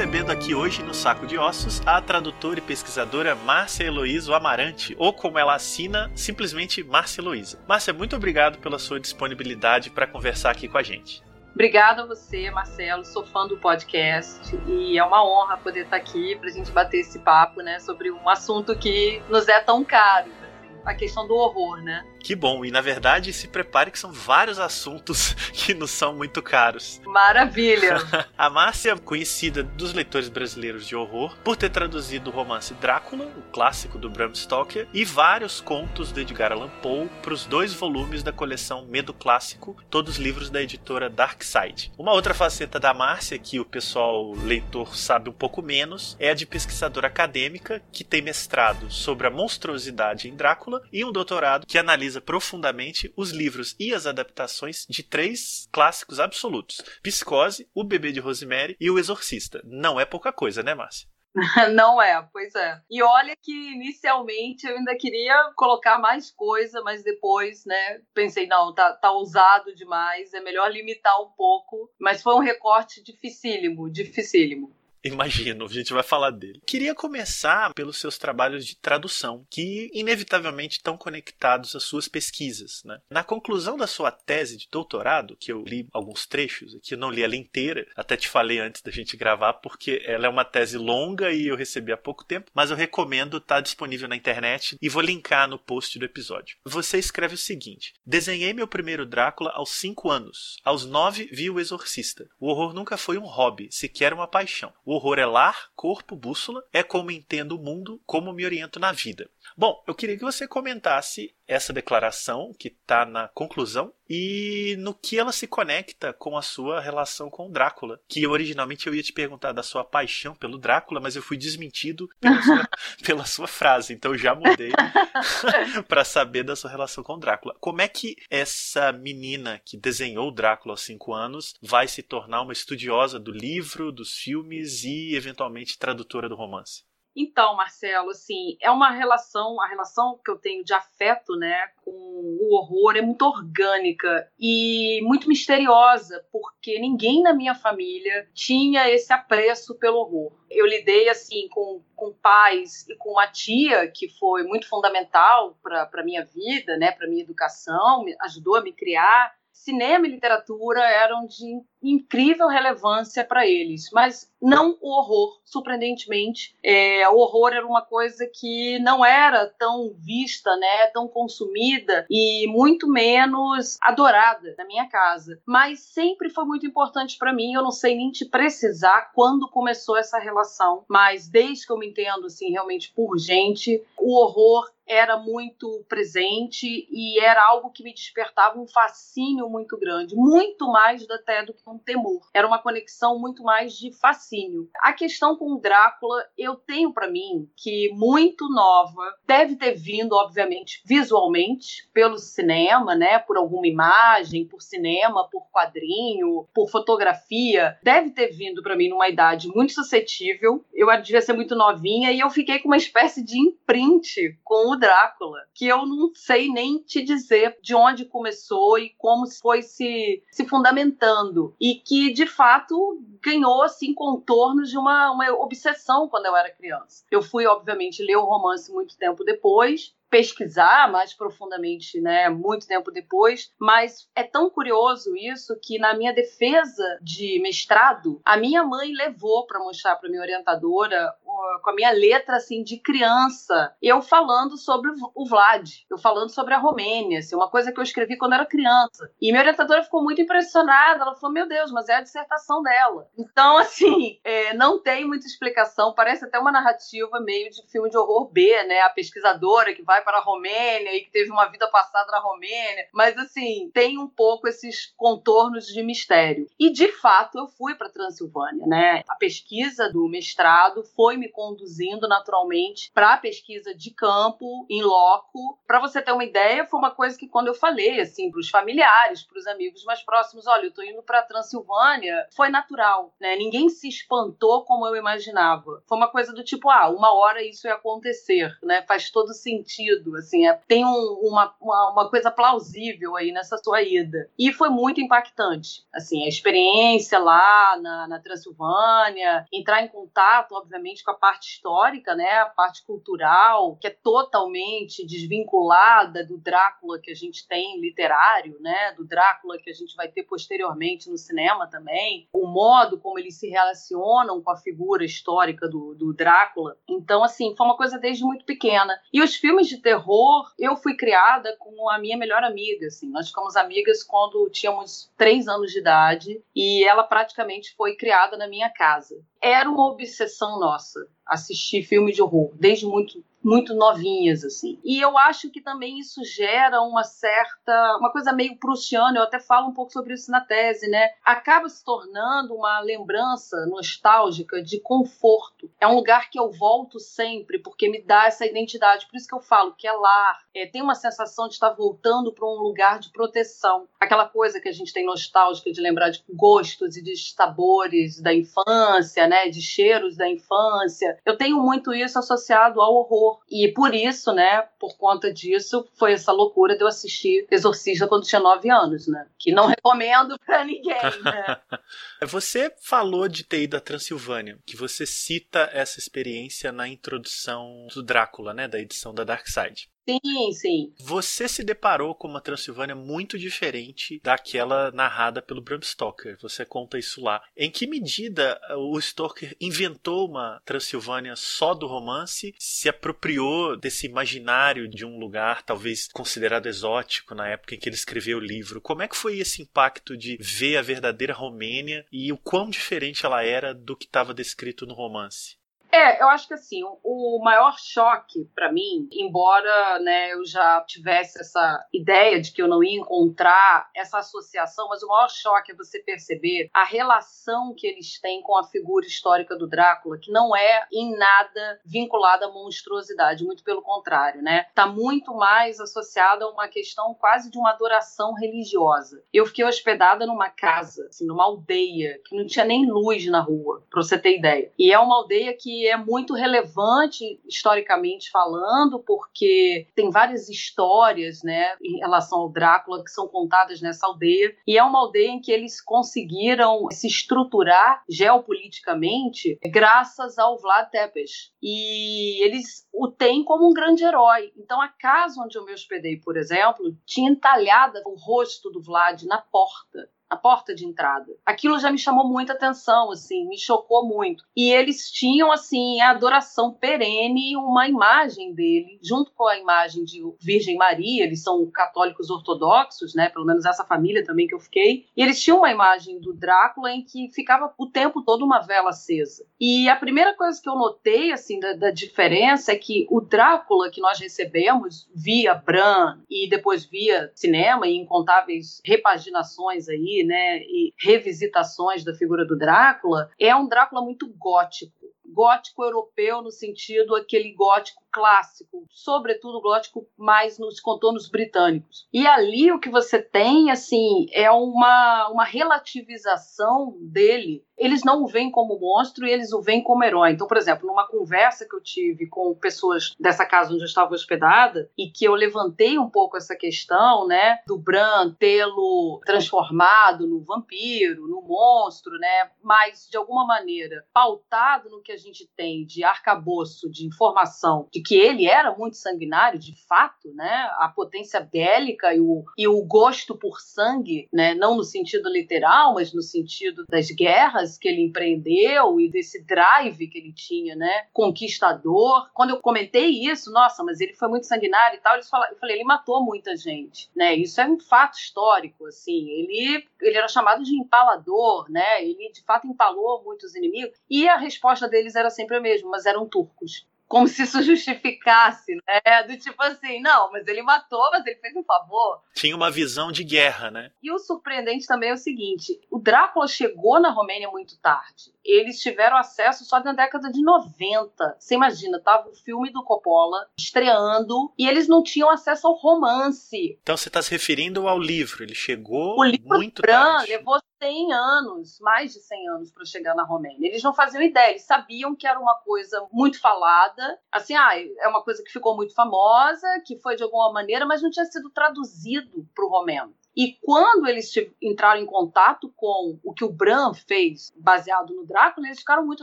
Recebendo aqui hoje no Saco de Ossos a tradutora e pesquisadora Márcia Heloísa Amarante, ou como ela assina, simplesmente Márcia Heloísa. Márcia, muito obrigado pela sua disponibilidade para conversar aqui com a gente. Obrigada a você, Marcelo. Sou fã do podcast e é uma honra poder estar aqui para a gente bater esse papo, né, sobre um assunto que nos é tão caro, assim, a questão do horror, né? Que bom, e na verdade se prepare que são vários assuntos que não são muito caros. Maravilha! a Márcia, conhecida dos leitores brasileiros de horror, por ter traduzido o romance Drácula, o clássico do Bram Stoker, e vários contos de Edgar Allan Poe para os dois volumes da coleção Medo Clássico, todos livros da editora Dark Side. Uma outra faceta da Márcia, que o pessoal leitor sabe um pouco menos, é a de pesquisadora acadêmica, que tem mestrado sobre a monstruosidade em Drácula e um doutorado que analisa analisa profundamente os livros e as adaptações de três clássicos absolutos: Psicose, O Bebê de Rosemary e O Exorcista. Não é pouca coisa, né, Márcia? Não é, pois é. E olha que inicialmente eu ainda queria colocar mais coisa, mas depois, né, pensei, não, tá, tá ousado demais, é melhor limitar um pouco. Mas foi um recorte dificílimo, dificílimo. Imagino, a gente vai falar dele. Queria começar pelos seus trabalhos de tradução, que inevitavelmente estão conectados às suas pesquisas. Né? Na conclusão da sua tese de doutorado, que eu li alguns trechos, que eu não li ela inteira, até te falei antes da gente gravar, porque ela é uma tese longa e eu recebi há pouco tempo, mas eu recomendo estar tá disponível na internet e vou linkar no post do episódio. Você escreve o seguinte: Desenhei meu primeiro Drácula aos 5 anos. Aos 9 vi o Exorcista. O horror nunca foi um hobby, sequer uma paixão. O horror é lar, corpo, bússola, é como entendo o mundo, como me oriento na vida. Bom, eu queria que você comentasse essa declaração que está na conclusão e no que ela se conecta com a sua relação com o Drácula. Que originalmente eu ia te perguntar da sua paixão pelo Drácula, mas eu fui desmentido pela sua, pela sua frase, então já mudei para saber da sua relação com o Drácula. Como é que essa menina que desenhou o Drácula aos 5 anos vai se tornar uma estudiosa do livro, dos filmes e eventualmente tradutora do romance? Então, Marcelo, assim, é uma relação, a relação que eu tenho de afeto, né, com o horror é muito orgânica e muito misteriosa, porque ninguém na minha família tinha esse apreço pelo horror. Eu lidei, assim, com, com pais e com uma tia que foi muito fundamental para a minha vida, né, para minha educação, ajudou a me criar. Cinema e literatura eram de incrível relevância para eles, mas não o horror. Surpreendentemente, é, o horror era uma coisa que não era tão vista, né, tão consumida e muito menos adorada na minha casa. Mas sempre foi muito importante para mim. Eu não sei nem te precisar quando começou essa relação, mas desde que eu me entendo assim realmente por gente, o horror era muito presente e era algo que me despertava um fascínio muito grande, muito mais até do que um temor. Era uma conexão muito mais de fascínio. A questão com o Drácula, eu tenho para mim que muito nova, deve ter vindo, obviamente, visualmente, pelo cinema, né? Por alguma imagem, por cinema, por quadrinho, por fotografia. Deve ter vindo para mim numa idade muito suscetível. Eu devia ser muito novinha e eu fiquei com uma espécie de imprint com o Drácula, que eu não sei nem te dizer de onde começou e como foi se, se fundamentando. E que, de fato, ganhou, assim, contornos de uma, uma obsessão quando eu era criança. Eu fui, obviamente, ler o romance muito tempo depois, pesquisar mais profundamente, né, muito tempo depois, mas é tão curioso isso que na minha defesa de mestrado, a minha mãe levou para mostrar para minha orientadora com a minha letra assim de criança, eu falando sobre o Vlad, eu falando sobre a Romênia, assim, uma coisa que eu escrevi quando era criança. E minha orientadora ficou muito impressionada, ela falou: "Meu Deus, mas é a dissertação dela". Então, assim, é, não tem muita explicação, parece até uma narrativa meio de filme de horror B, né? A pesquisadora que vai vai para a Romênia e que teve uma vida passada na Romênia, mas assim, tem um pouco esses contornos de mistério. E de fato eu fui para Transilvânia, né? A pesquisa do mestrado foi me conduzindo naturalmente para a pesquisa de campo, em loco. Para você ter uma ideia, foi uma coisa que quando eu falei assim para os familiares, para os amigos mais próximos, olha, eu estou indo para Transilvânia, foi natural, né? Ninguém se espantou como eu imaginava. Foi uma coisa do tipo, ah, uma hora isso ia acontecer, né? Faz todo sentido, assim, é, tem um, uma, uma, uma coisa plausível aí nessa sua ida. E foi muito impactante, assim, a experiência lá na, na Transilvânia, entrar em contato, obviamente, com a parte histórica, né? A parte cultural, que é totalmente desvinculada do Drácula que a gente tem literário, né? Do Drácula que a gente vai ter posteriormente no cinema também, o modo como eles se relacionam com a figura histórica do, do Drácula. Então, assim, foi uma coisa desde muito pequena. E os filmes de terror, eu fui criada com a minha melhor amiga, assim. Nós ficamos amigas quando tínhamos três anos de idade e ela praticamente foi criada na minha casa. Era uma obsessão nossa assistir filme de horror, desde muito muito novinhas assim. E eu acho que também isso gera uma certa, uma coisa meio prussiana, eu até falo um pouco sobre isso na tese, né? Acaba se tornando uma lembrança nostálgica de conforto. É um lugar que eu volto sempre porque me dá essa identidade. Por isso que eu falo que é lar. É, tem uma sensação de estar voltando para um lugar de proteção. Aquela coisa que a gente tem nostálgica de lembrar de gostos e de sabores da infância, né? De cheiros da infância. Eu tenho muito isso associado ao horror e por isso, né, por conta disso, foi essa loucura de eu assistir Exorcista quando tinha nove anos, né? Que não recomendo para ninguém, né? Você falou de ter ido à Transilvânia, que você cita essa experiência na introdução do Drácula, né, da edição da Dark Side. Sim, sim. Você se deparou com uma Transilvânia muito diferente daquela narrada pelo Bram Stoker. Você conta isso lá. Em que medida o Stoker inventou uma Transilvânia só do romance, se apropriou desse imaginário de um lugar talvez considerado exótico na época em que ele escreveu o livro? Como é que foi esse impacto de ver a verdadeira Romênia e o quão diferente ela era do que estava descrito no romance? É, eu acho que assim, o maior choque para mim, embora né, eu já tivesse essa ideia de que eu não ia encontrar essa associação, mas o maior choque é você perceber a relação que eles têm com a figura histórica do Drácula, que não é em nada vinculada à monstruosidade, muito pelo contrário, né? Tá muito mais associada a uma questão quase de uma adoração religiosa. Eu fiquei hospedada numa casa, assim, numa aldeia que não tinha nem luz na rua, para você ter ideia. E é uma aldeia que é muito relevante historicamente falando, porque tem várias histórias, né, em relação ao Drácula que são contadas nessa aldeia, e é uma aldeia em que eles conseguiram se estruturar geopoliticamente graças ao Vlad Tepes. E eles o têm como um grande herói. Então a casa onde eu me hospedei, por exemplo, tinha entalhada o rosto do Vlad na porta a porta de entrada. Aquilo já me chamou muita atenção, assim, me chocou muito. E eles tinham, assim, a adoração perene, uma imagem dele, junto com a imagem de Virgem Maria, eles são católicos ortodoxos, né, pelo menos essa família também que eu fiquei, e eles tinham uma imagem do Drácula em que ficava o tempo todo uma vela acesa. E a primeira coisa que eu notei, assim, da, da diferença é que o Drácula que nós recebemos via Bram e depois via cinema e incontáveis repaginações aí, né, e revisitações da figura do Drácula, é um Drácula muito gótico. Gótico europeu no sentido aquele gótico clássico, sobretudo gótico mais nos contornos britânicos. E ali o que você tem, assim, é uma, uma relativização dele. Eles não o veem como monstro e eles o veem como herói. Então, por exemplo, numa conversa que eu tive com pessoas dessa casa onde eu estava hospedada e que eu levantei um pouco essa questão, né, do Bran tê-lo transformado no vampiro, no monstro, né, mas de alguma maneira pautado no que a gente tem de arcabouço de informação de que ele era muito sanguinário, de fato, né? A potência bélica e o, e o gosto por sangue, né? Não no sentido literal, mas no sentido das guerras que ele empreendeu e desse drive que ele tinha, né? Conquistador. Quando eu comentei isso, nossa, mas ele foi muito sanguinário e tal, eles falaram, eu falei, ele matou muita gente, né? Isso é um fato histórico, assim. Ele, ele era chamado de empalador, né? Ele de fato empalou muitos inimigos e a resposta deles era sempre a mesma, mas eram turcos como se isso justificasse, né? Do tipo assim, não, mas ele matou, mas ele fez um favor. Tinha uma visão de guerra, né? E o surpreendente também é o seguinte: o Drácula chegou na Romênia muito tarde. Eles tiveram acesso só na década de 90. Você imagina, tava o filme do Coppola estreando e eles não tinham acesso ao romance. Então você está se referindo ao livro. Ele chegou o livro muito Bran tarde. levou 100 anos, mais de 100 anos para chegar na Romênia. Eles não faziam ideia, eles sabiam que era uma coisa muito falada, assim, ah, é uma coisa que ficou muito famosa, que foi de alguma maneira, mas não tinha sido traduzido para o romeno. E quando eles entraram em contato com o que o Bram fez, baseado no Drácula, eles ficaram muito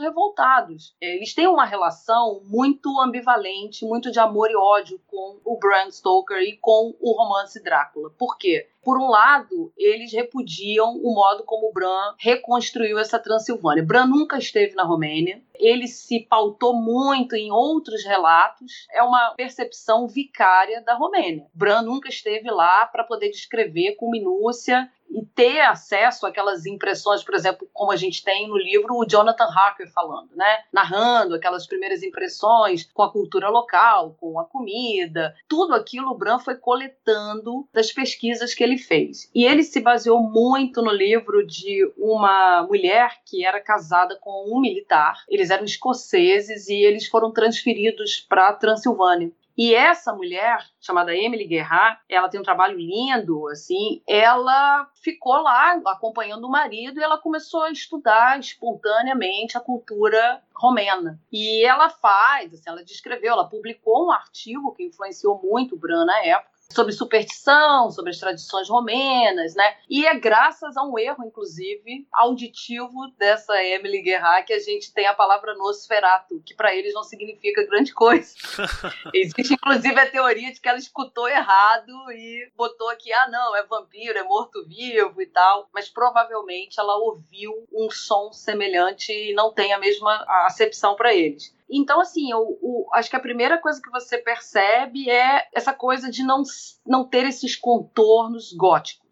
revoltados. Eles têm uma relação muito ambivalente, muito de amor e ódio com o Bram Stoker e com o romance Drácula. Por quê? Por um lado, eles repudiam o modo como Bram reconstruiu essa Transilvânia. Bram nunca esteve na Romênia, ele se pautou muito em outros relatos, é uma percepção vicária da Romênia. Bram nunca esteve lá para poder descrever com minúcia e ter acesso àquelas impressões, por exemplo, como a gente tem no livro o Jonathan Harker falando, né? Narrando aquelas primeiras impressões com a cultura local, com a comida, tudo aquilo o Bram foi coletando das pesquisas que ele fez. E ele se baseou muito no livro de uma mulher que era casada com um militar. Eles eram escoceses e eles foram transferidos para Transilvânia. E essa mulher, chamada Emily Guerrat, ela tem um trabalho lindo, assim, ela ficou lá acompanhando o marido e ela começou a estudar espontaneamente a cultura romena. E ela faz, assim, ela descreveu, ela publicou um artigo que influenciou muito o Bran na época, sobre superstição, sobre as tradições romenas, né? E é graças a um erro, inclusive, auditivo dessa Emily Guerra que a gente tem a palavra Nosferatu, que para eles não significa grande coisa. Existe, inclusive, a teoria de que ela escutou errado e botou aqui, ah, não, é vampiro, é morto-vivo e tal. Mas provavelmente ela ouviu um som semelhante e não tem a mesma acepção para eles. Então, assim, eu, eu, acho que a primeira coisa que você percebe é essa coisa de não, não ter esses contornos góticos.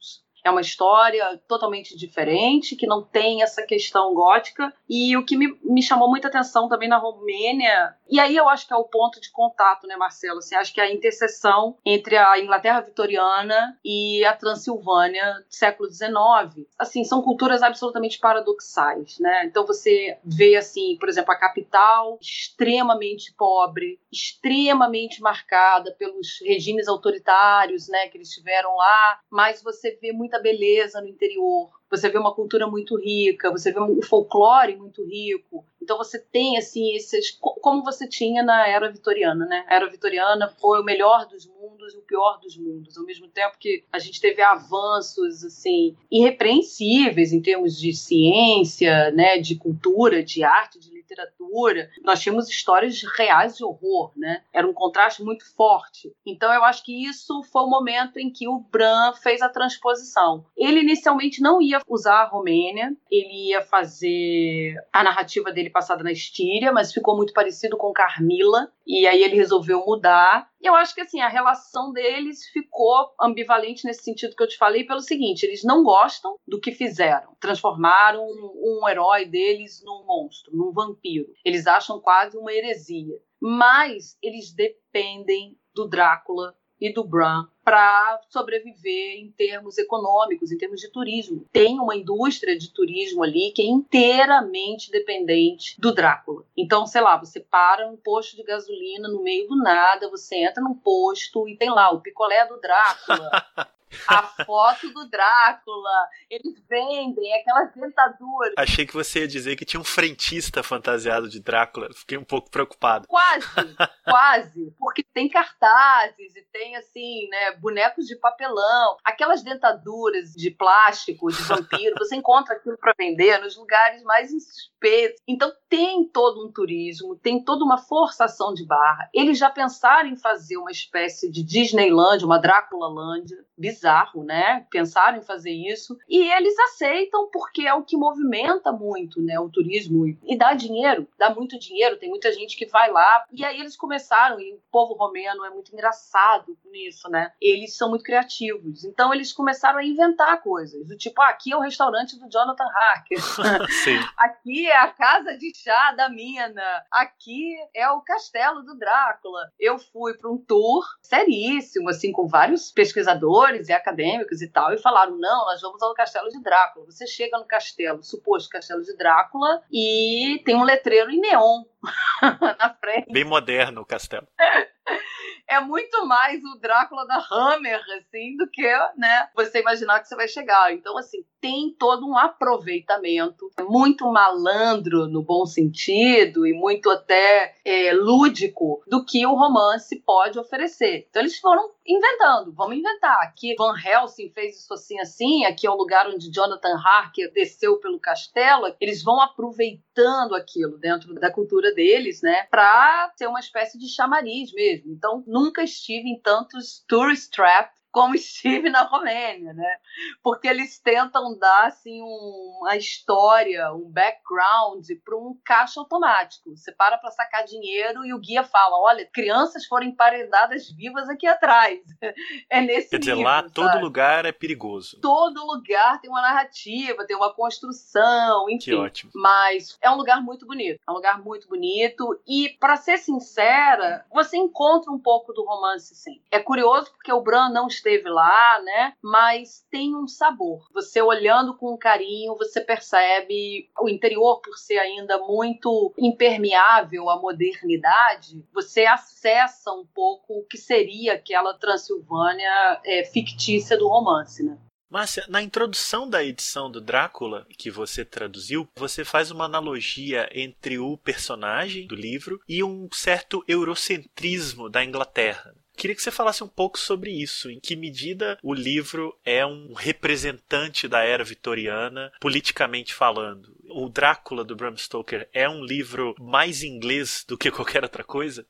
É uma história totalmente diferente, que não tem essa questão gótica. E o que me, me chamou muita atenção também na Romênia, e aí eu acho que é o ponto de contato, né, Marcelo? Assim, acho que é a interseção entre a Inglaterra vitoriana e a Transilvânia do século XIX. Assim, são culturas absolutamente paradoxais, né? Então você vê, assim, por exemplo, a capital extremamente pobre, extremamente marcada pelos regimes autoritários, né, que eles tiveram lá, mas você vê muita muita beleza no interior, você vê uma cultura muito rica, você vê um folclore muito rico. Então você tem assim esses como você tinha na era vitoriana, né? A era vitoriana foi o melhor dos mundos e o pior dos mundos, ao mesmo tempo que a gente teve avanços assim irrepreensíveis em termos de ciência, né, de cultura, de arte, de literatura. Nós tínhamos histórias reais de horror, né? Era um contraste muito forte. Então eu acho que isso foi o momento em que o Bram fez a transposição. Ele inicialmente não ia usar a Romênia, ele ia fazer a narrativa dele passada na Estíria, mas ficou muito parecido com Carmila, e aí ele resolveu mudar. E eu acho que assim, a relação deles ficou ambivalente nesse sentido que eu te falei, pelo seguinte: eles não gostam do que fizeram. Transformaram um, um herói deles num monstro, num vampiro. Eles acham quase uma heresia. Mas eles dependem do Drácula e do Bran para sobreviver em termos econômicos, em termos de turismo. Tem uma indústria de turismo ali que é inteiramente dependente do Drácula. Então, sei lá, você para um posto de gasolina no meio do nada, você entra num posto e tem lá o picolé do Drácula. a foto do Drácula. Eles vendem aquelas dentaduras. Achei que você ia dizer que tinha um frentista fantasiado de Drácula. Fiquei um pouco preocupado. Quase, quase. Porque tem cartazes e tem, assim, né, bonecos de papelão. Aquelas dentaduras de plástico, de vampiro, você encontra aquilo para vender nos lugares mais insuspeitos. Então tem todo um turismo, tem toda uma forçação de barra. Eles já pensaram em fazer uma espécie de Disneyland, uma Dráculalândia bizarro, né? Pensaram em fazer isso e eles aceitam porque é o que movimenta muito, né? O turismo e dá dinheiro, dá muito dinheiro. Tem muita gente que vai lá e aí eles começaram e o povo romeno é muito engraçado nisso, né? eles são muito criativos. Então eles começaram a inventar coisas, do tipo, ah, aqui é o restaurante do Jonathan Harker. aqui é a casa de chá da Mina. Aqui é o castelo do Drácula. Eu fui para um tour seríssimo, assim, com vários pesquisadores e acadêmicos e tal, e falaram: não, nós vamos ao castelo de Drácula. Você chega no castelo, suposto castelo de Drácula, e tem um letreiro em neon na frente. Bem moderno o castelo. é muito mais o Drácula da Hammer, assim, do que, né, você imaginar que você vai chegar. Então, assim, tem todo um aproveitamento, muito malandro no bom sentido e muito até é, lúdico do que o romance pode oferecer. Então, eles foram inventando, vamos inventar. Aqui Van Helsing fez isso assim, assim, aqui é o lugar onde Jonathan Harker desceu pelo castelo. Eles vão aproveitando aquilo dentro da cultura deles, né, para ser uma espécie de chamariz mesmo. Então, nunca estive em tantos tourist traps como estive na Romênia, né? Porque eles tentam dar assim um, uma história, um background para um caixa automático. Você para para sacar dinheiro e o guia fala: olha, crianças foram emparedadas vivas aqui atrás. É nesse Quer dizer, nível, lá sabe? todo lugar é perigoso. Todo lugar tem uma narrativa, tem uma construção, enfim. Que ótimo. Mas é um lugar muito bonito. É um lugar muito bonito. E, para ser sincera, você encontra um pouco do romance, sim. É curioso porque o Bran não esteve lá, né? Mas tem um sabor. Você olhando com carinho, você percebe o interior, por ser ainda muito impermeável à modernidade, você acessa um pouco o que seria aquela Transilvânia é, fictícia do romance, né? Márcia, na introdução da edição do Drácula que você traduziu, você faz uma analogia entre o personagem do livro e um certo eurocentrismo da Inglaterra. Queria que você falasse um pouco sobre isso. Em que medida o livro é um representante da era vitoriana, politicamente falando? O Drácula do Bram Stoker é um livro mais inglês do que qualquer outra coisa?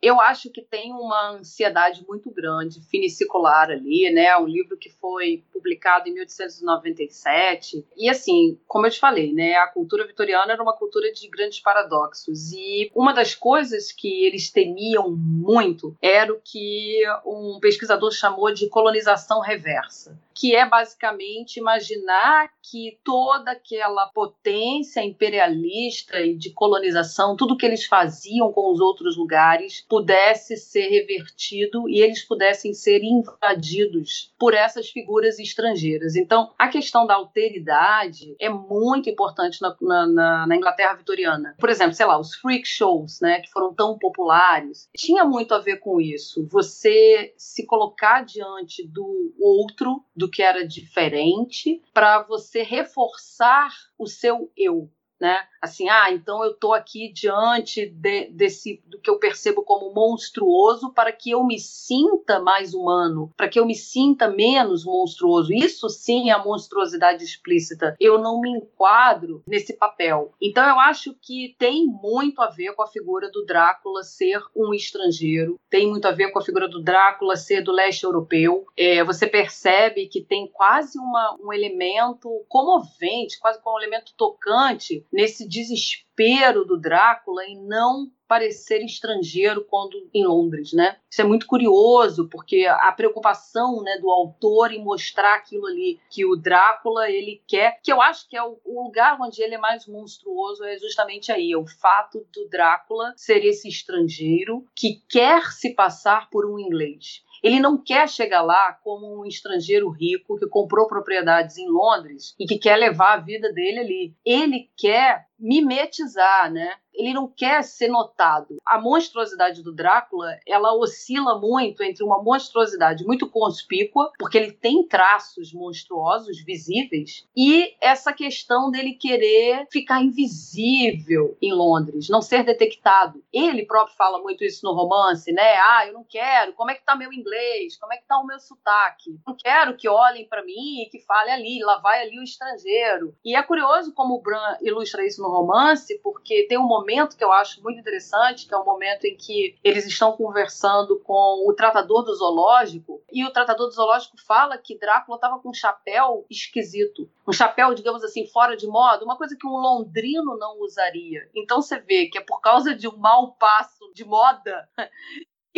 Eu acho que tem uma ansiedade muito grande, finiscicular ali, né? Um livro que foi publicado em 1897. E assim, como eu te falei, né? A cultura vitoriana era uma cultura de grandes paradoxos. E uma das coisas que eles temiam muito era o que um pesquisador chamou de colonização reversa que é basicamente imaginar que toda aquela potência imperialista e de colonização, tudo que eles faziam com os outros lugares, pudesse ser revertido e eles pudessem ser invadidos por essas figuras estrangeiras. Então, a questão da alteridade é muito importante na, na, na Inglaterra vitoriana. Por exemplo, sei lá, os freak shows, né, que foram tão populares, tinha muito a ver com isso. Você se colocar diante do outro, do que era diferente, para você reforçar o seu eu né? Assim, ah, então eu estou aqui diante de, desse do que eu percebo como monstruoso para que eu me sinta mais humano, para que eu me sinta menos monstruoso. Isso sim é a monstruosidade explícita. Eu não me enquadro nesse papel. Então eu acho que tem muito a ver com a figura do Drácula ser um estrangeiro, tem muito a ver com a figura do Drácula ser do leste europeu. É, você percebe que tem quase uma, um elemento comovente, quase como um elemento tocante nesse desespero do Drácula em não parecer estrangeiro quando em Londres, né? Isso é muito curioso porque a preocupação, né, do autor em mostrar aquilo ali que o Drácula ele quer, que eu acho que é o, lugar onde ele é mais monstruoso é justamente aí, é o fato do Drácula ser esse estrangeiro que quer se passar por um inglês. Ele não quer chegar lá como um estrangeiro rico que comprou propriedades em Londres e que quer levar a vida dele ali. Ele quer mimetizar, né? Ele não quer ser notado. A monstruosidade do Drácula, ela oscila muito entre uma monstruosidade muito conspícua, porque ele tem traços monstruosos visíveis, e essa questão dele querer ficar invisível em Londres, não ser detectado. Ele próprio fala muito isso no romance, né? Ah, eu não quero. Como é que tá meu inglês? Como é que tá o meu sotaque? Não quero que olhem para mim e que falem ali, lá vai ali o estrangeiro. E é curioso como o Bran ilustra isso no no romance, porque tem um momento que eu acho muito interessante, que é o um momento em que eles estão conversando com o tratador do zoológico, e o tratador do zoológico fala que Drácula estava com um chapéu esquisito. Um chapéu, digamos assim, fora de moda, uma coisa que um londrino não usaria. Então você vê que é por causa de um mau passo de moda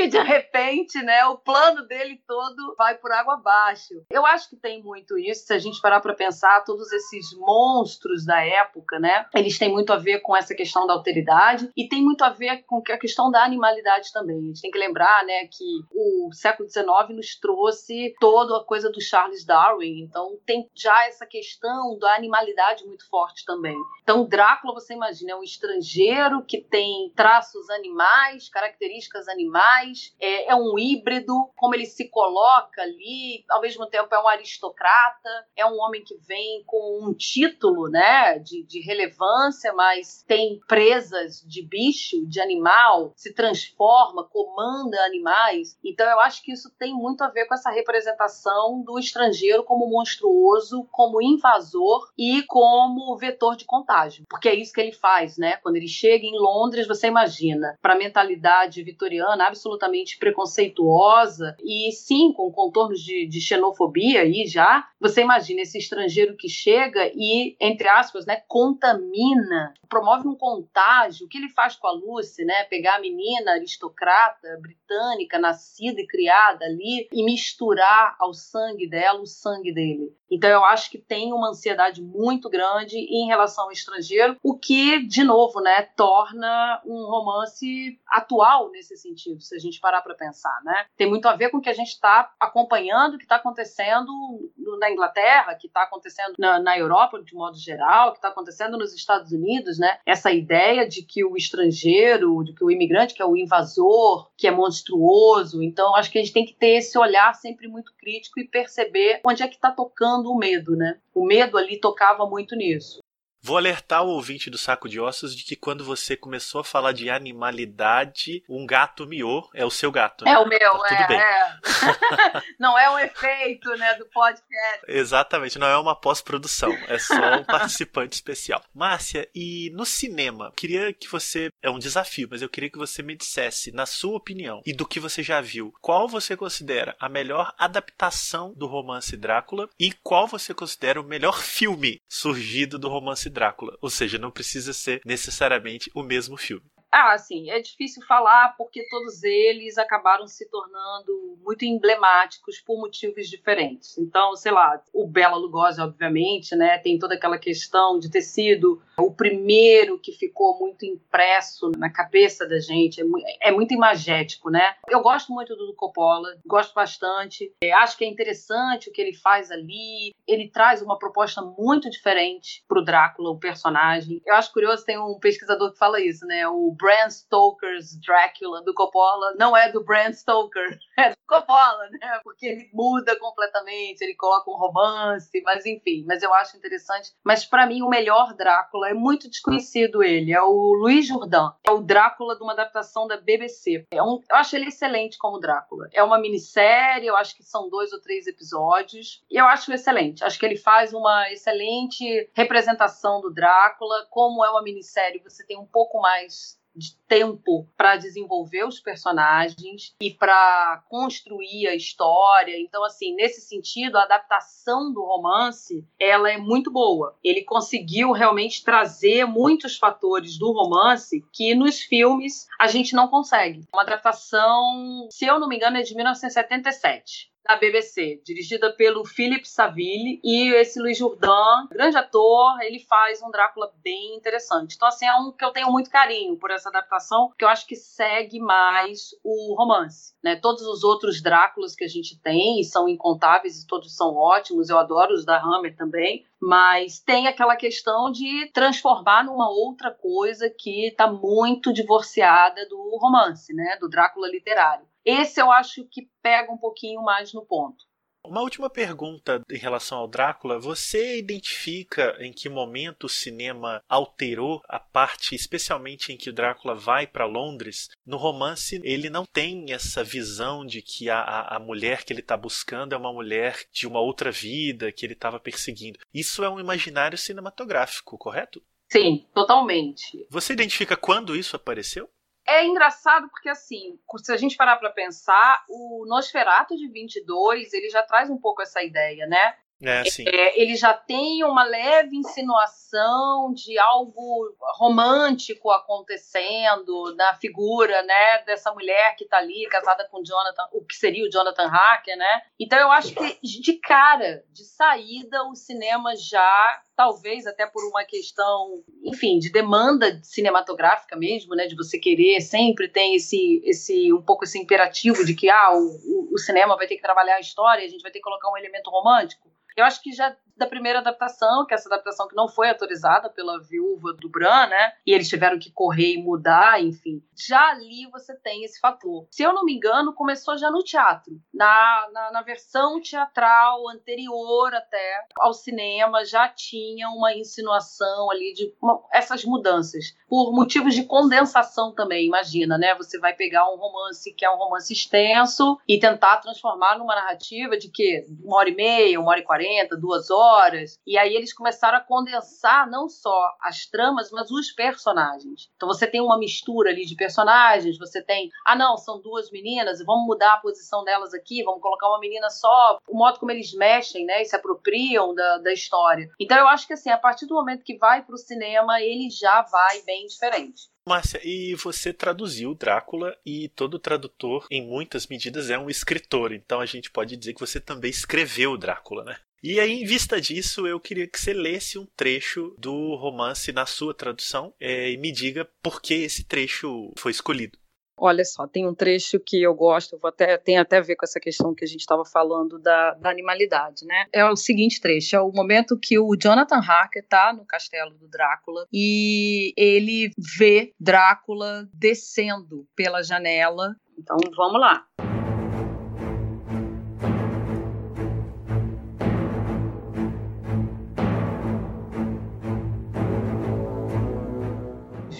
que de repente, né, o plano dele todo vai por água abaixo. Eu acho que tem muito isso, se a gente parar para pensar, todos esses monstros da época, né, eles têm muito a ver com essa questão da alteridade e tem muito a ver com a questão da animalidade também. A gente tem que lembrar, né, que o século XIX nos trouxe toda a coisa do Charles Darwin, então tem já essa questão da animalidade muito forte também. Então, Drácula, você imagina, é um estrangeiro que tem traços animais, características animais, é, é um híbrido, como ele se coloca ali, ao mesmo tempo é um aristocrata, é um homem que vem com um título né, de, de relevância, mas tem presas de bicho, de animal, se transforma, comanda animais. Então, eu acho que isso tem muito a ver com essa representação do estrangeiro como monstruoso, como invasor e como vetor de contágio. Porque é isso que ele faz, né? Quando ele chega em Londres, você imagina, para a mentalidade vitoriana absolutamente preconceituosa e sim com contornos de, de xenofobia aí já, você imagina esse estrangeiro que chega e, entre aspas, né, contamina, promove um contágio. O que ele faz com a Lucy, né? Pegar a menina aristocrata britânica, nascida e criada ali, e misturar ao sangue dela o sangue dele. Então eu acho que tem uma ansiedade muito grande em relação ao estrangeiro, o que, de novo, né, torna um romance atual nesse sentido, se a gente parar para pensar, né? Tem muito a ver com o que a gente está acompanhando, o que está acontecendo na Inglaterra, que está acontecendo na, na, Europa de modo geral, que está acontecendo nos Estados Unidos, né? Essa ideia de que o estrangeiro, de que o imigrante, que é o invasor, que é monstruoso. Então, acho que a gente tem que ter esse olhar sempre muito crítico e perceber onde é que está tocando o medo, né? O medo ali tocava muito nisso. Vou alertar o ouvinte do Saco de Ossos de que quando você começou a falar de animalidade, um gato miou. É o seu gato, né? É o meu, tá é. Tudo bem. É. não é um efeito, né, do podcast. Exatamente, não é uma pós-produção. É só um participante especial. Márcia, e no cinema? Queria que você. É um desafio, mas eu queria que você me dissesse, na sua opinião, e do que você já viu, qual você considera a melhor adaptação do romance Drácula e qual você considera o melhor filme surgido do romance Drácula. Ou seja, não precisa ser necessariamente o mesmo filme. Ah, sim, é difícil falar porque todos eles acabaram se tornando muito emblemáticos por motivos diferentes. Então, sei lá, o Bela Lugosi, obviamente, né, tem toda aquela questão de ter sido o primeiro que ficou muito impresso na cabeça da gente, é, muito, é muito imagético, né? Eu gosto muito do Coppola, gosto bastante, é, acho que é interessante o que ele faz ali, ele traz uma proposta muito diferente pro Drácula, o personagem. Eu acho curioso, tem um pesquisador que fala isso, né, o Bram Stoker's Drácula do Coppola não é do Bram Stoker, é do Coppola, né? Porque ele muda completamente, ele coloca um romance, mas enfim, mas eu acho interessante. Mas para mim o melhor Drácula é muito desconhecido ele, é o Louis Jourdan, é o Drácula de uma adaptação da BBC. É um, eu acho ele excelente como Drácula. É uma minissérie, eu acho que são dois ou três episódios, e eu acho excelente. Acho que ele faz uma excelente representação do Drácula. Como é uma minissérie, você tem um pouco mais de tempo para desenvolver os personagens e para construir a história. Então, assim, nesse sentido, a adaptação do romance ela é muito boa. Ele conseguiu realmente trazer muitos fatores do romance que nos filmes a gente não consegue. Uma adaptação, se eu não me engano, é de 1977 da BBC, dirigida pelo Philip Saville e esse Luiz Jourdan, grande ator, ele faz um Drácula bem interessante. Então assim, é um que eu tenho muito carinho por essa adaptação, que eu acho que segue mais o romance, né? Todos os outros Dráculas que a gente tem são incontáveis e todos são ótimos, eu adoro os da Hammer também, mas tem aquela questão de transformar numa outra coisa que está muito divorciada do romance, né? Do Drácula literário. Esse eu acho que pega um pouquinho mais no ponto. Uma última pergunta em relação ao Drácula. Você identifica em que momento o cinema alterou a parte, especialmente em que o Drácula vai para Londres? No romance, ele não tem essa visão de que a, a mulher que ele está buscando é uma mulher de uma outra vida que ele estava perseguindo. Isso é um imaginário cinematográfico, correto? Sim, totalmente. Você identifica quando isso apareceu? É engraçado porque, assim, se a gente parar para pensar, o Nosferatu de 22, ele já traz um pouco essa ideia, né? É, sim. É, ele já tem uma leve insinuação de algo romântico acontecendo na figura, né, dessa mulher que está ali casada com Jonathan, o que seria o Jonathan Hacker, né? Então eu acho que de cara, de saída, o cinema já talvez até por uma questão, enfim, de demanda cinematográfica mesmo, né, de você querer, sempre tem esse, esse um pouco esse imperativo de que ah, o, o cinema vai ter que trabalhar a história, a gente vai ter que colocar um elemento romântico. Eu acho que já da primeira adaptação, que é essa adaptação que não foi autorizada pela viúva do Bran, né? E eles tiveram que correr e mudar, enfim. Já ali você tem esse fator. Se eu não me engano, começou já no teatro. Na, na, na versão teatral anterior até ao cinema, já tinha uma insinuação ali de uma, essas mudanças. Por motivos de condensação também, imagina, né? Você vai pegar um romance que é um romance extenso e tentar transformar numa narrativa de que uma hora e meia, uma hora e quarenta, duas horas horas. E aí eles começaram a condensar não só as tramas, mas os personagens. Então você tem uma mistura ali de personagens, você tem, ah não, são duas meninas, vamos mudar a posição delas aqui, vamos colocar uma menina só, o modo como eles mexem, né, e se apropriam da, da história. Então eu acho que assim, a partir do momento que vai para o cinema, ele já vai bem diferente. Márcia, e você traduziu Drácula e todo tradutor, em muitas medidas, é um escritor. Então a gente pode dizer que você também escreveu Drácula, né? E aí, em vista disso, eu queria que você lesse um trecho do romance na sua tradução é, e me diga por que esse trecho foi escolhido. Olha só, tem um trecho que eu gosto, vou até, tem até a ver com essa questão que a gente estava falando da, da, animalidade, né? É o seguinte trecho, é o momento que o Jonathan Harker está no castelo do Drácula e ele vê Drácula descendo pela janela. Então, vamos lá.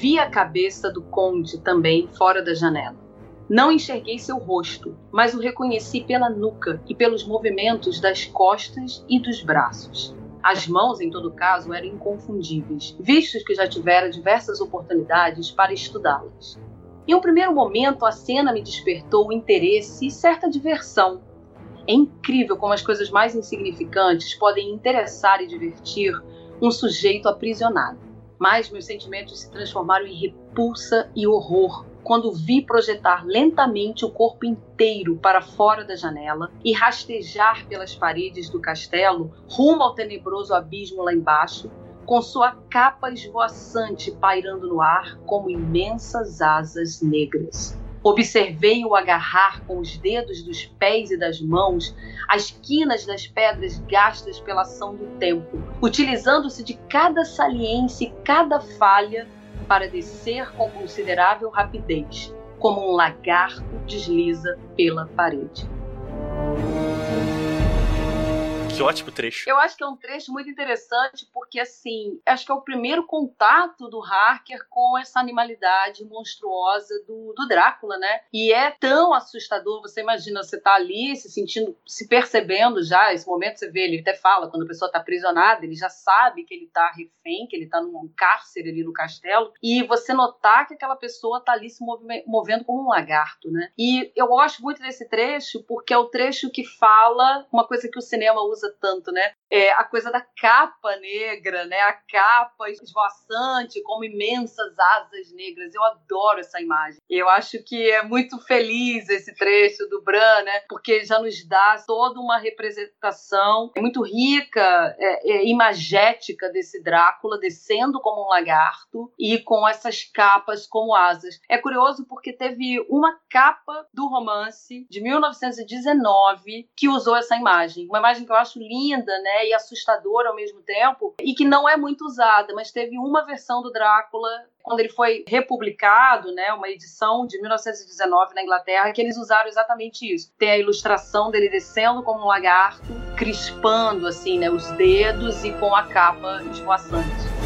Vi a cabeça do conde também fora da janela. Não enxerguei seu rosto, mas o reconheci pela nuca e pelos movimentos das costas e dos braços. As mãos, em todo caso, eram inconfundíveis, vistos que já tivera diversas oportunidades para estudá-las. Em um primeiro momento, a cena me despertou interesse e certa diversão. É incrível como as coisas mais insignificantes podem interessar e divertir um sujeito aprisionado mas meus sentimentos se transformaram em repulsa e horror quando vi projetar lentamente o corpo inteiro para fora da janela e rastejar pelas paredes do castelo rumo ao tenebroso abismo lá embaixo, com sua capa esvoaçante pairando no ar como imensas asas negras. Observei-o agarrar com os dedos dos pés e das mãos as quinas das pedras gastas pela ação do tempo, utilizando-se de cada saliência e cada falha para descer com considerável rapidez, como um lagarto desliza pela parede. Que ótimo trecho. Eu acho que é um trecho muito interessante porque, assim, acho que é o primeiro contato do Harker com essa animalidade monstruosa do, do Drácula, né? E é tão assustador. Você imagina, você tá ali se sentindo, se percebendo já. Esse momento você vê, ele até fala, quando a pessoa tá aprisionada, ele já sabe que ele tá refém, que ele tá num cárcere ali no castelo. E você notar que aquela pessoa tá ali se movendo como um lagarto, né? E eu gosto muito desse trecho porque é o trecho que fala uma coisa que o cinema usa tanto, né? É a coisa da capa negra, né? A capa esvoaçante, como imensas asas negras. Eu adoro essa imagem. Eu acho que é muito feliz esse trecho do Bran, né? Porque já nos dá toda uma representação muito rica, é, é, imagética desse Drácula descendo como um lagarto e com essas capas como asas. É curioso porque teve uma capa do romance de 1919 que usou essa imagem. Uma imagem que eu acho linda, né, e assustadora ao mesmo tempo, e que não é muito usada, mas teve uma versão do Drácula quando ele foi republicado, né, uma edição de 1919 na Inglaterra, que eles usaram exatamente isso. Tem a ilustração dele descendo como um lagarto, crispando assim, né, os dedos e com a capa esvoaçante.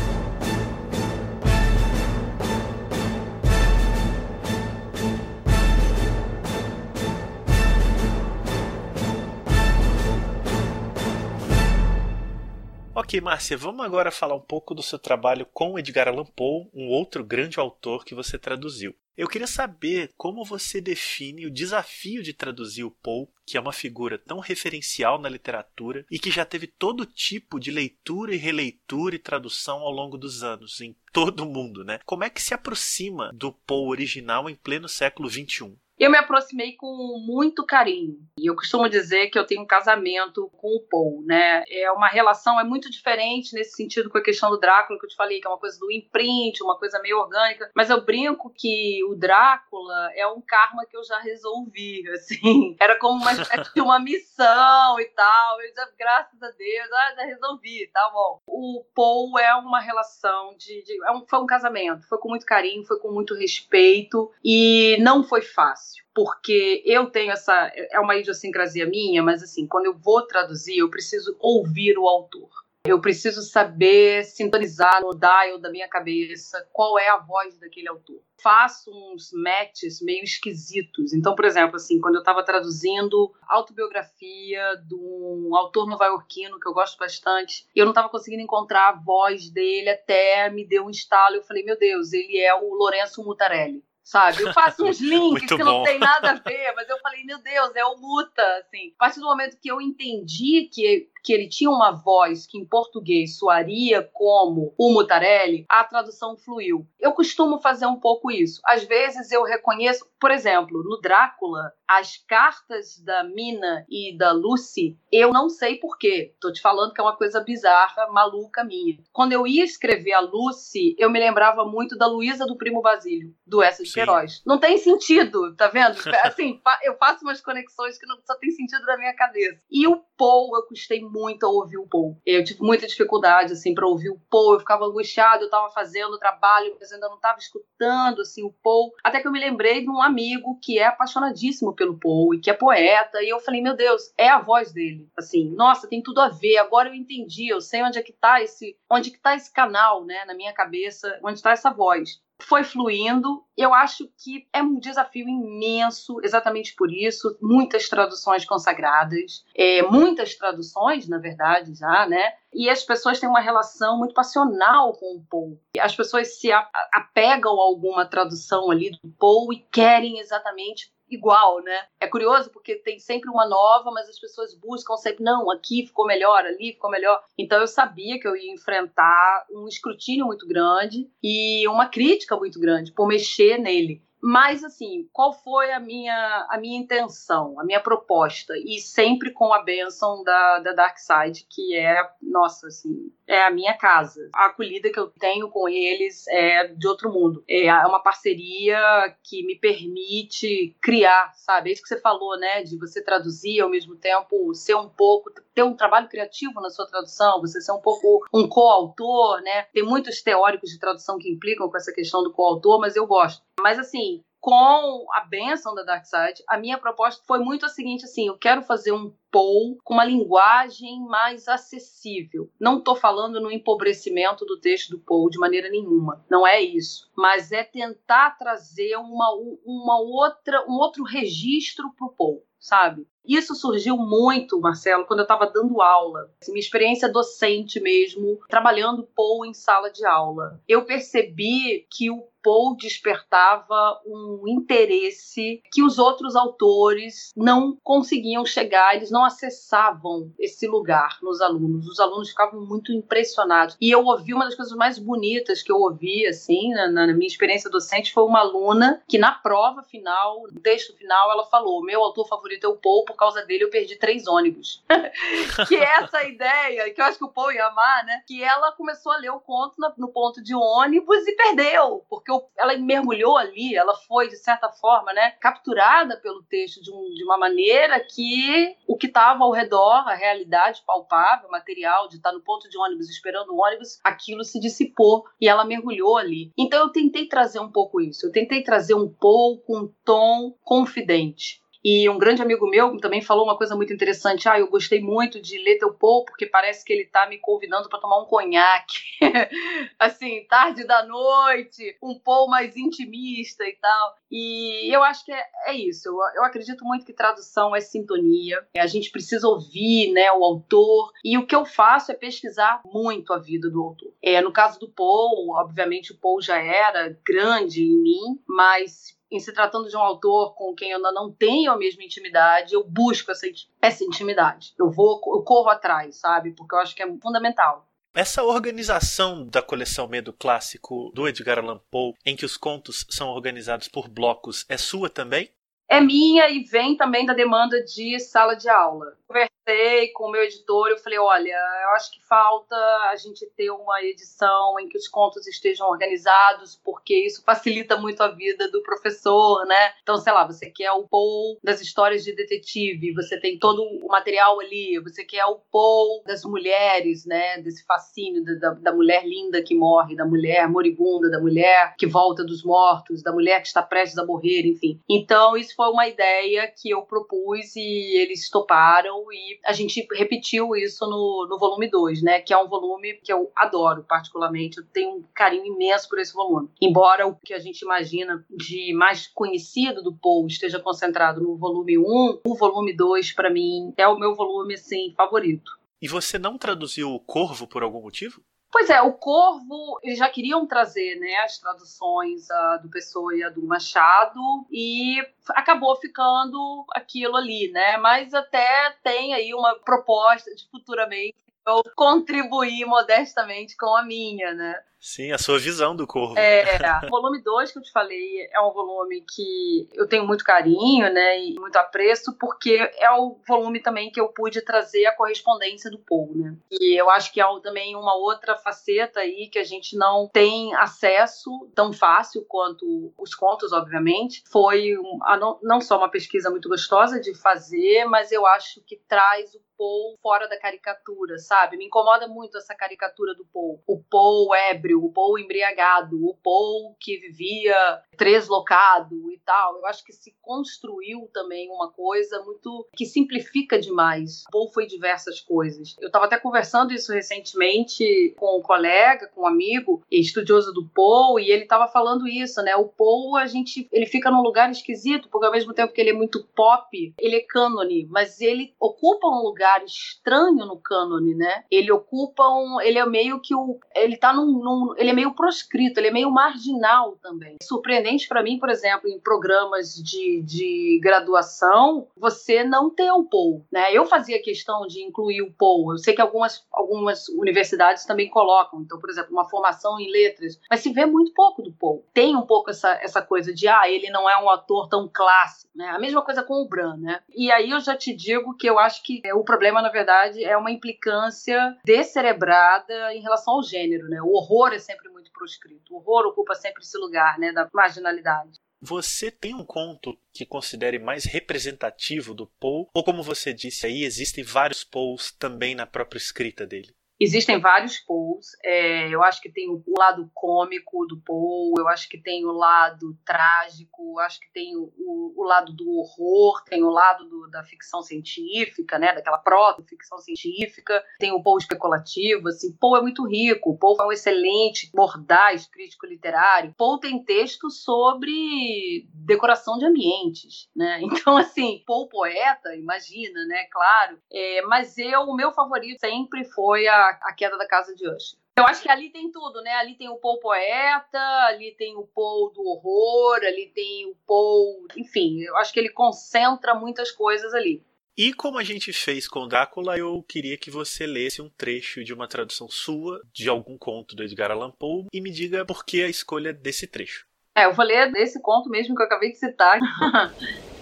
Ok, Márcia, vamos agora falar um pouco do seu trabalho com Edgar Allan Poe, um outro grande autor que você traduziu. Eu queria saber como você define o desafio de traduzir o Poe, que é uma figura tão referencial na literatura e que já teve todo tipo de leitura e releitura e tradução ao longo dos anos, em todo o mundo, né? Como é que se aproxima do Poe original em pleno século XXI? Eu me aproximei com muito carinho. E eu costumo dizer que eu tenho um casamento com o Paul, né? É uma relação, é muito diferente nesse sentido com a questão do Drácula, que eu te falei, que é uma coisa do imprint, uma coisa meio orgânica. Mas eu brinco que o Drácula é um karma que eu já resolvi, assim. Era como uma uma missão e tal. Eu já, graças a Deus, ah, já resolvi, tá bom. O Paul é uma relação de. de é um, foi um casamento, foi com muito carinho, foi com muito respeito e não foi fácil porque eu tenho essa é uma idiosincrasia minha, mas assim, quando eu vou traduzir, eu preciso ouvir o autor. Eu preciso saber sintonizar no dial da minha cabeça qual é a voz daquele autor. Faço uns matches meio esquisitos. Então, por exemplo, assim, quando eu estava traduzindo autobiografia de um autor nova-iorquino que eu gosto bastante, eu não estava conseguindo encontrar a voz dele até me deu um estalo. Eu falei, meu Deus, ele é o Lourenço Mutarelli sabe? Eu faço uns links que não tem nada a ver, mas eu falei, meu Deus, é o Muta, assim. A partir do momento que eu entendi que que ele tinha uma voz que em português soaria como o Mutarelli, a tradução fluiu. Eu costumo fazer um pouco isso. Às vezes eu reconheço, por exemplo, no Drácula, as cartas da Mina e da Lucy, eu não sei porquê. Tô te falando que é uma coisa bizarra, maluca minha. Quando eu ia escrever a Lucy, eu me lembrava muito da Luísa do Primo Basílio, do Essa de Queiroz. Não tem sentido, tá vendo? Assim, eu faço umas conexões que não só tem sentido na minha cabeça. E o Paul, eu custei muito a ouvir o Paul. Eu tive muita dificuldade, assim, para ouvir o Paul. Eu ficava angustiado, eu estava fazendo o trabalho, mas ainda não estava escutando, assim, o Paul. Até que eu me lembrei de um amigo que é apaixonadíssimo pelo Paul e que é poeta. E eu falei, meu Deus, é a voz dele. Assim, nossa, tem tudo a ver. Agora eu entendi, eu sei onde é que tá esse, onde que tá esse canal, né, na minha cabeça, onde está essa voz foi fluindo. Eu acho que é um desafio imenso, exatamente por isso. Muitas traduções consagradas, é, muitas traduções, na verdade, já, né? E as pessoas têm uma relação muito passional com o Paul. As pessoas se apegam a alguma tradução ali do Paul e querem exatamente igual, né? É curioso porque tem sempre uma nova, mas as pessoas buscam sempre, não, aqui ficou melhor, ali ficou melhor. Então eu sabia que eu ia enfrentar um escrutínio muito grande e uma crítica muito grande por mexer nele. Mas, assim, qual foi a minha, a minha intenção, a minha proposta? E sempre com a bênção da, da Dark Side, que é, nossa, assim, é a minha casa. A acolhida que eu tenho com eles é de outro mundo. É uma parceria que me permite criar, sabe? É isso que você falou, né? De você traduzir ao mesmo tempo ser um pouco, ter um trabalho criativo na sua tradução, você ser um pouco um coautor, né? Tem muitos teóricos de tradução que implicam com essa questão do coautor, mas eu gosto. Mas assim, com a benção da Dark Side, a minha proposta foi muito a seguinte, assim, eu quero fazer um Paul com uma linguagem mais acessível. Não estou falando no empobrecimento do texto do Paul de maneira nenhuma, não é isso. Mas é tentar trazer uma, uma outra, um outro registro para o Paul, sabe? Isso surgiu muito, Marcelo, quando eu estava dando aula. Assim, minha experiência docente mesmo, trabalhando Paul em sala de aula. Eu percebi que o Poe despertava um interesse que os outros autores não conseguiam chegar, eles não acessavam esse lugar nos alunos. Os alunos ficavam muito impressionados. E eu ouvi uma das coisas mais bonitas que eu ouvi, assim, na, na minha experiência docente, foi uma aluna que na prova final, no texto final, ela falou: meu autor favorito é o Poe, por causa dele eu perdi três ônibus. que é essa ideia, que eu acho que o Poe ia amar, né? Que ela começou a ler o conto no, ponto de ônibus e perdeu, porque ela mergulhou ali, ela foi, de certa forma, né, capturada pelo texto de, um, de uma maneira que o que estava ao redor, a realidade palpável, material, de estar no ponto de ônibus esperando o ônibus, aquilo se dissipou e ela mergulhou ali. Então eu tentei trazer um pouco isso, eu tentei trazer um pouco um tom confidente. E um grande amigo meu também falou uma coisa muito interessante. Ah, eu gostei muito de ler teu Paul porque parece que ele tá me convidando para tomar um conhaque. assim, tarde da noite, um Paul mais intimista e tal. E eu acho que é, é isso. Eu, eu acredito muito que tradução é sintonia. A gente precisa ouvir né, o autor. E o que eu faço é pesquisar muito a vida do autor. É, no caso do Paul, obviamente o Paul já era grande em mim, mas em se tratando de um autor com quem eu ainda não tenho a mesma intimidade, eu busco essa, essa intimidade. Eu vou, eu corro atrás, sabe? Porque eu acho que é fundamental. Essa organização da coleção Medo Clássico do Edgar Allan Poe, em que os contos são organizados por blocos, é sua também? É minha e vem também da demanda de sala de aula conversei com o meu editor, eu falei, olha, eu acho que falta a gente ter uma edição em que os contos estejam organizados, porque isso facilita muito a vida do professor, né? Então, sei lá, você quer o Paul das histórias de detetive, você tem todo o material ali, você quer o Paul das mulheres, né? Desse fascínio da, da mulher linda que morre, da mulher moribunda, da mulher que volta dos mortos, da mulher que está prestes a morrer, enfim. Então, isso foi uma ideia que eu propus e eles toparam e a gente repetiu isso no, no volume 2, né? Que é um volume que eu adoro particularmente. Eu tenho um carinho imenso por esse volume. Embora o que a gente imagina de mais conhecido do Paul esteja concentrado no volume 1, um, o volume 2, para mim, é o meu volume, assim, favorito. E você não traduziu o Corvo por algum motivo? Pois é, o Corvo, eles já queriam trazer né, as traduções a, do Pessoa e a do Machado, e acabou ficando aquilo ali, né? Mas até tem aí uma proposta de futuramente eu contribuir modestamente com a minha, né? Sim, a sua visão do corvo. É, o volume 2 que eu te falei é um volume que eu tenho muito carinho, né, e muito apreço, porque é o volume também que eu pude trazer a correspondência do Paul, né? E eu acho que é também uma outra faceta aí que a gente não tem acesso tão fácil quanto os contos, obviamente. Foi não, não só uma pesquisa muito gostosa de fazer, mas eu acho que traz o Paul fora da caricatura, sabe? Me incomoda muito essa caricatura do Paul. O Paul ébrio, o Paul embriagado, o Paul que vivia treslocado e tal. Eu acho que se construiu também uma coisa muito que simplifica demais. O Paul foi diversas coisas. Eu estava até conversando isso recentemente com um colega, com um amigo, estudioso do Paul, e ele estava falando isso, né? O Paul, a gente, ele fica num lugar esquisito, porque ao mesmo tempo que ele é muito pop, ele é cânone, mas ele ocupa um lugar lugar estranho no cânone, né? Ele ocupa um. Ele é meio que o. Ele tá num. num ele é meio proscrito, ele é meio marginal também. Surpreendente para mim, por exemplo, em programas de, de graduação, você não ter o Paul, né? Eu fazia questão de incluir o Paul. Eu sei que algumas, algumas universidades também colocam. Então, por exemplo, uma formação em letras. Mas se vê muito pouco do Paul. Tem um pouco essa, essa coisa de, ah, ele não é um ator tão clássico, né? A mesma coisa com o Bran, né? E aí eu já te digo que eu acho que o problema, na verdade, é uma implicância descerebrada em relação ao gênero, né? O horror é sempre muito proscrito. O horror ocupa sempre esse lugar, né, da marginalidade. Você tem um conto que considere mais representativo do Poe? Ou como você disse aí, existem vários Poes também na própria escrita dele? Existem vários Pauls. É, eu acho que tem o lado cômico do Paul, eu acho que tem o lado trágico, eu acho que tem o, o, lado do horror, tem o lado do, da ficção científica, né, daquela proto-ficção científica, tem o Paul especulativo. Assim, Paul é muito rico, Paul é um excelente, mordaz crítico literário. Paul tem texto sobre decoração de ambientes, né? Então, assim, Paul poeta, imagina, né? Claro. É, mas eu, o meu favorito sempre foi a a, queda da casa de Usher. Eu acho que ali tem tudo, né? Ali tem o Paul poeta, ali tem o Paul do horror, ali tem o Paul. Enfim, eu acho que ele concentra muitas coisas ali. E como a gente fez com Drácula, eu queria que você lesse um trecho de uma tradução sua, de algum conto do Edgar Allan Poe, e me diga por que a escolha desse trecho. É, eu vou ler desse conto mesmo que eu acabei de citar.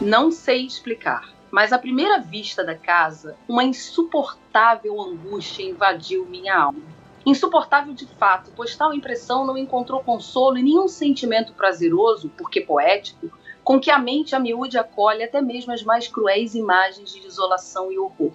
Não sei explicar, mas à primeira vista da casa, uma insuportável angústia invadiu minha alma. Insuportável de fato, pois tal impressão não encontrou consolo em nenhum sentimento prazeroso, porque poético, com que a mente a miúde acolhe até mesmo as mais cruéis imagens de desolação e horror.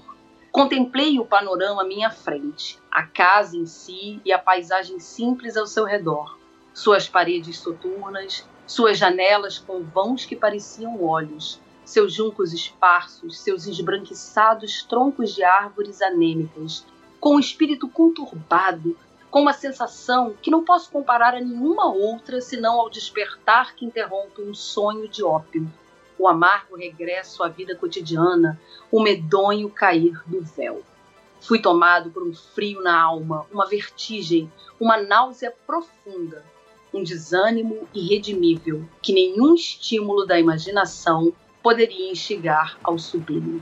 Contemplei o panorama à minha frente, a casa em si e a paisagem simples ao seu redor, suas paredes soturnas, suas janelas com vãos que pareciam olhos, seus juncos esparsos, seus esbranquiçados troncos de árvores anêmicas, com o um espírito conturbado, com uma sensação que não posso comparar a nenhuma outra senão ao despertar que interrompe um sonho de ópio, o amargo regresso à vida cotidiana, o medonho cair do véu. Fui tomado por um frio na alma, uma vertigem, uma náusea profunda, um desânimo irredimível que nenhum estímulo da imaginação poderia instigar ao sublime.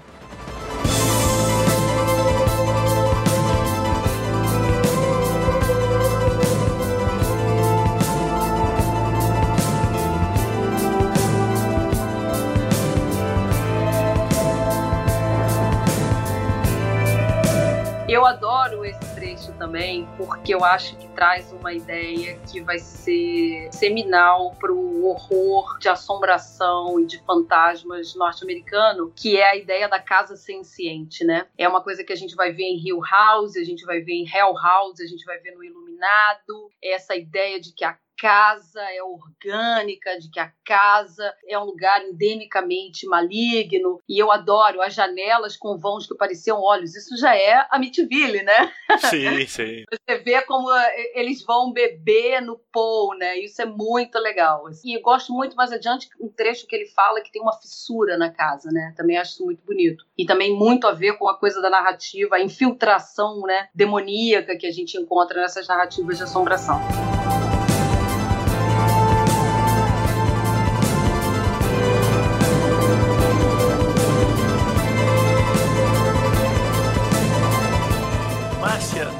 Também, porque eu acho que traz uma ideia que vai ser seminal para o horror de assombração e de fantasmas norte-americano, que é a ideia da casa senciente, né? É uma coisa que a gente vai ver em Hill House, a gente vai ver em Hell House, a gente vai ver no Iluminado, essa ideia de que a casa é orgânica, de que a casa é um lugar endemicamente maligno. E eu adoro as janelas com vãos que pareciam olhos. Isso já é Amityville, né? Sim, sim. Você vê como eh, eles vão beber no Paul, né? Isso é muito legal. E eu gosto muito mais adiante um trecho que ele fala que tem uma fissura na casa, né? Também acho isso muito bonito. E também muito a ver com a coisa da narrativa, a infiltração, né, demoníaca que a gente encontra nessas narrativas de assombração.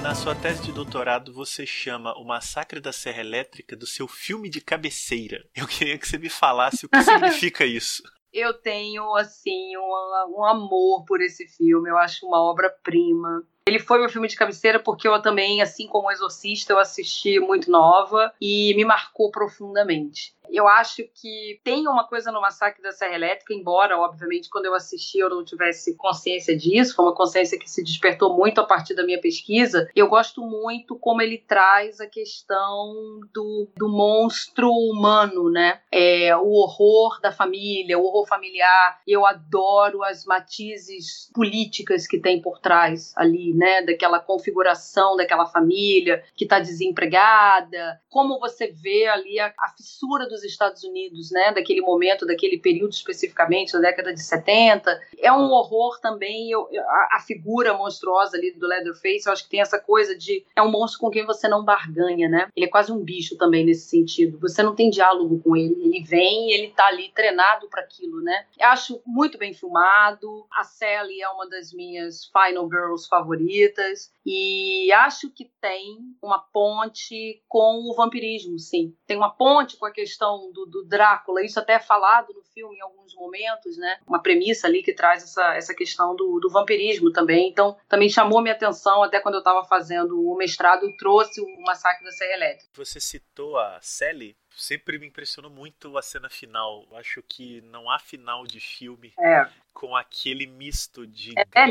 Na sua tese de doutorado você chama o Massacre da Serra Elétrica do seu filme de cabeceira. Eu queria que você me falasse o que significa isso. Eu tenho, assim, um, um amor por esse filme. Eu acho uma obra-prima. Ele foi meu filme de cabeceira porque eu também, assim como o Exorcista, eu assisti muito nova e me marcou profundamente. Eu acho que tem uma coisa no Massacre da Serra Elétrica, embora, obviamente, quando eu assisti eu não tivesse consciência disso, foi uma consciência que se despertou muito a partir da minha pesquisa. Eu gosto muito como ele traz a questão do, do monstro humano, né? É, o horror da família, o horror familiar. Eu adoro as matizes políticas que tem por trás ali, né, daquela configuração daquela família que está desempregada, como você vê ali a, a, fissura dos Estados Unidos, né, daquele momento, daquele período especificamente, da década de 70. É um horror também, eu, a, a, figura monstruosa ali do Leatherface, eu acho que tem essa coisa de é um monstro com quem você não barganha, né? Ele é quase um bicho também nesse sentido. Você não tem diálogo com ele, ele vem ele tá ali treinado para aquilo, né? Eu acho muito bem filmado. A Sally é uma das minhas Final Girls favoritas favoritas e acho que tem uma ponte com o vampirismo, sim. Tem uma ponte com a questão do, do Drácula, isso até é falado no filme em alguns momentos, né? Uma premissa ali que traz essa, essa questão do, do vampirismo também. Então, também chamou minha atenção até quando eu estava fazendo o mestrado, trouxe o Massacre da Serra Elétrica. Você citou a Sally sempre me impressionou muito a cena final. Eu acho que não há final de filme é. com aquele misto de, é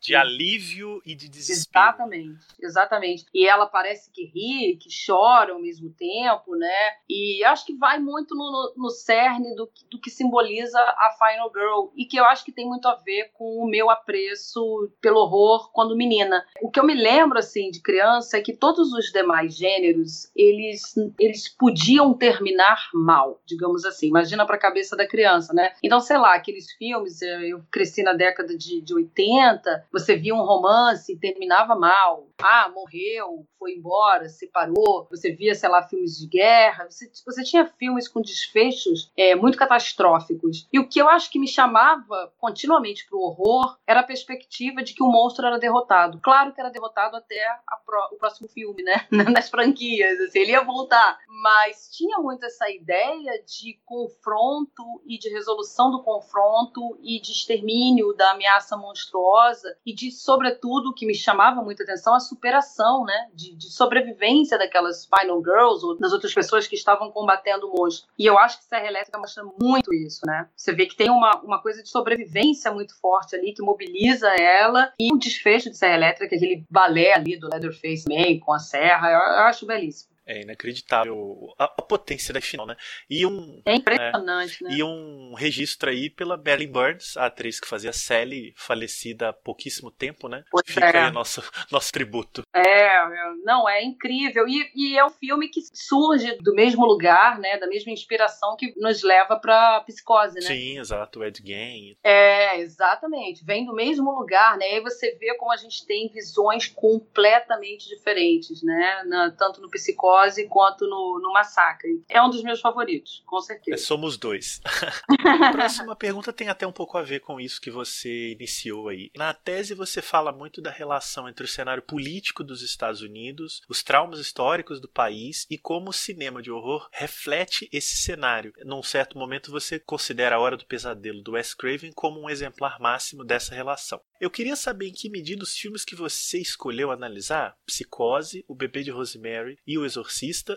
de alívio e de desespero. Exatamente, exatamente. E ela parece que ri, que chora ao mesmo tempo, né? E acho que vai muito no, no cerne do, do que simboliza a Final Girl e que eu acho que tem muito a ver com o meu apreço pelo horror quando menina. O que eu me lembro assim de criança é que todos os demais gêneros eles eles podiam ter terminar mal, digamos assim. Imagina para a cabeça da criança, né? Então, sei lá, aqueles filmes, eh, eu cresci na década de, de 80, você via um romance e terminava mal. Ah, morreu, foi embora, separou. Você via, sei lá, filmes de guerra. Você, você tinha filmes com desfechos é, muito catastróficos. E o que eu acho que me chamava continuamente para o horror era a perspectiva de que o monstro era derrotado. Claro que era derrotado até pro, o próximo filme, né? Nas franquias, assim, ele ia voltar. Mas tinha tinha muito essa ideia de confronto e de resolução do confronto e de extermínio da ameaça monstruosa e de, sobretudo, o que me chamava muita atenção, a superação, né? De, de, sobrevivência daquelas Final Girls ou das outras pessoas que estavam combatendo o monstro. E eu acho que Serra Elétrica mostra muito isso, né? Você vê que tem uma, uma coisa de sobrevivência muito forte ali que mobiliza ela e o desfecho de Serra Elétrica, aquele balé ali do Leatherface Man com a serra, eu, eu acho belíssimo. É inacreditável a, a, potência da final, né? E um, é impressionante, é, né? E um registro aí pela Marilyn Burns, a atriz que fazia Sally, falecida há pouquíssimo tempo, né? Pois Fica é. aí nosso, nosso tributo. É, não, é incrível. E, e, é um filme que surge do mesmo lugar, né? Da mesma inspiração que nos leva pra psicose, né? Sim, exato, o Ed Gein. É, exatamente. Vem do mesmo lugar, né? E aí você vê como a gente tem visões completamente diferentes, né? Na, tanto no psicose quanto no, no Massacre. É um dos meus favoritos, com certeza. É, somos dois. a próxima pergunta tem até um pouco a ver com isso que você iniciou aí. Na tese você fala muito da relação entre o cenário político dos Estados Unidos, os traumas históricos do país e como o cinema de horror reflete esse cenário. Num certo momento você considera A Hora do Pesadelo do Wes Craven como um exemplar máximo dessa relação. Eu queria saber em que medida os filmes que você escolheu analisar, Psicose, O Bebê de Rosemary e O Exorcista,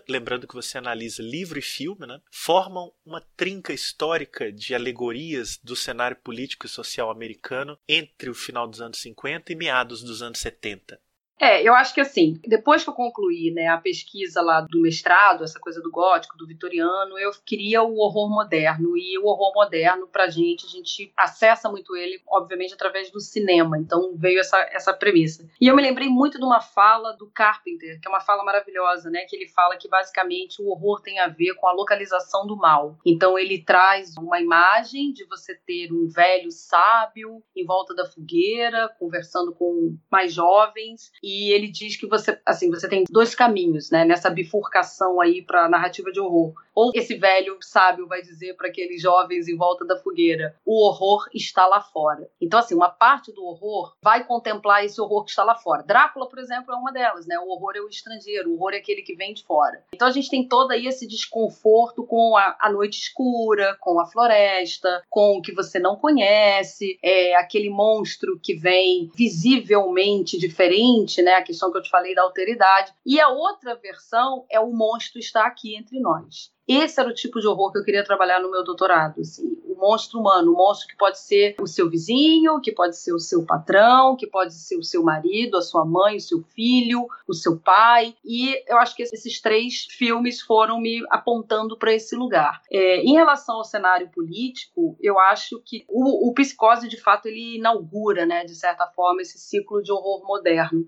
lembrando que você analisa livro e filme, né, formam uma trinca histórica de alegorias do cenário político e social americano entre o final dos anos 50 e meados dos anos 70. É, eu acho que assim, depois que eu concluí né, a pesquisa lá do mestrado, essa coisa do gótico, do vitoriano, eu queria o horror moderno. E o horror moderno, pra gente, a gente acessa muito ele, obviamente, através do cinema. Então veio essa, essa premissa. E eu me lembrei muito de uma fala do Carpenter, que é uma fala maravilhosa, né? Que ele fala que basicamente o horror tem a ver com a localização do mal. Então ele traz uma imagem de você ter um velho sábio em volta da fogueira, conversando com mais jovens ele diz que você, assim, você tem dois caminhos, né, nessa bifurcação aí para narrativa de horror. Ou esse velho sábio vai dizer para aqueles jovens em volta da fogueira: o horror está lá fora. Então, assim, uma parte do horror vai contemplar esse horror que está lá fora. Drácula, por exemplo, é uma delas, né? O horror é o estrangeiro, o horror é aquele que vem de fora. Então, a gente tem todo aí esse desconforto com a, a noite escura, com a floresta, com o que você não conhece, é aquele monstro que vem visivelmente diferente, né? A questão que eu te falei da alteridade. E a outra versão é o monstro está aqui entre nós. Esse era o tipo de horror que eu queria trabalhar no meu doutorado. Assim, o monstro humano, o monstro que pode ser o seu vizinho, que pode ser o seu patrão, que pode ser o seu marido, a sua mãe, o seu filho, o seu pai. E eu acho que esses três filmes foram me apontando para esse lugar. É, em relação ao cenário político, eu acho que o, o Psicose, de fato, ele inaugura, né, de certa forma, esse ciclo de horror moderno.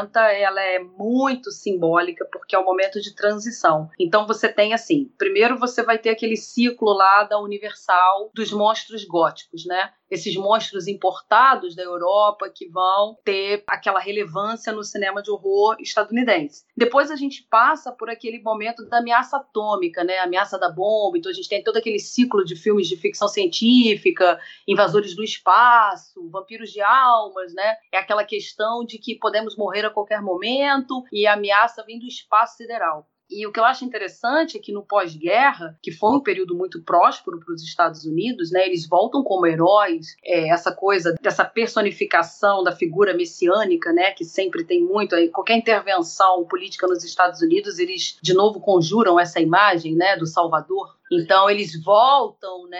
60 ela é muito simbólica porque é um momento de transição. Então você tem assim, primeiro você vai ter aquele ciclo lá da Universal dos monstros góticos, né? Esses monstros importados da Europa que vão ter aquela relevância no cinema de horror estadunidense. Depois a gente passa por aquele momento da ameaça atômica, né? A ameaça da bomba. Então a gente tem todo aquele ciclo de filmes de ficção científica, invasores do espaço, vampiros de almas, né? É aquela questão de que podemos morrer a qualquer momento e a ameaça vem do espaço sideral. E o que eu acho interessante é que no pós-guerra, que foi um período muito próspero para os Estados Unidos, né, eles voltam como heróis, é, essa coisa dessa personificação da figura messiânica, né, que sempre tem muito aí, qualquer intervenção política nos Estados Unidos, eles de novo conjuram essa imagem, né, do Salvador então eles voltam, né,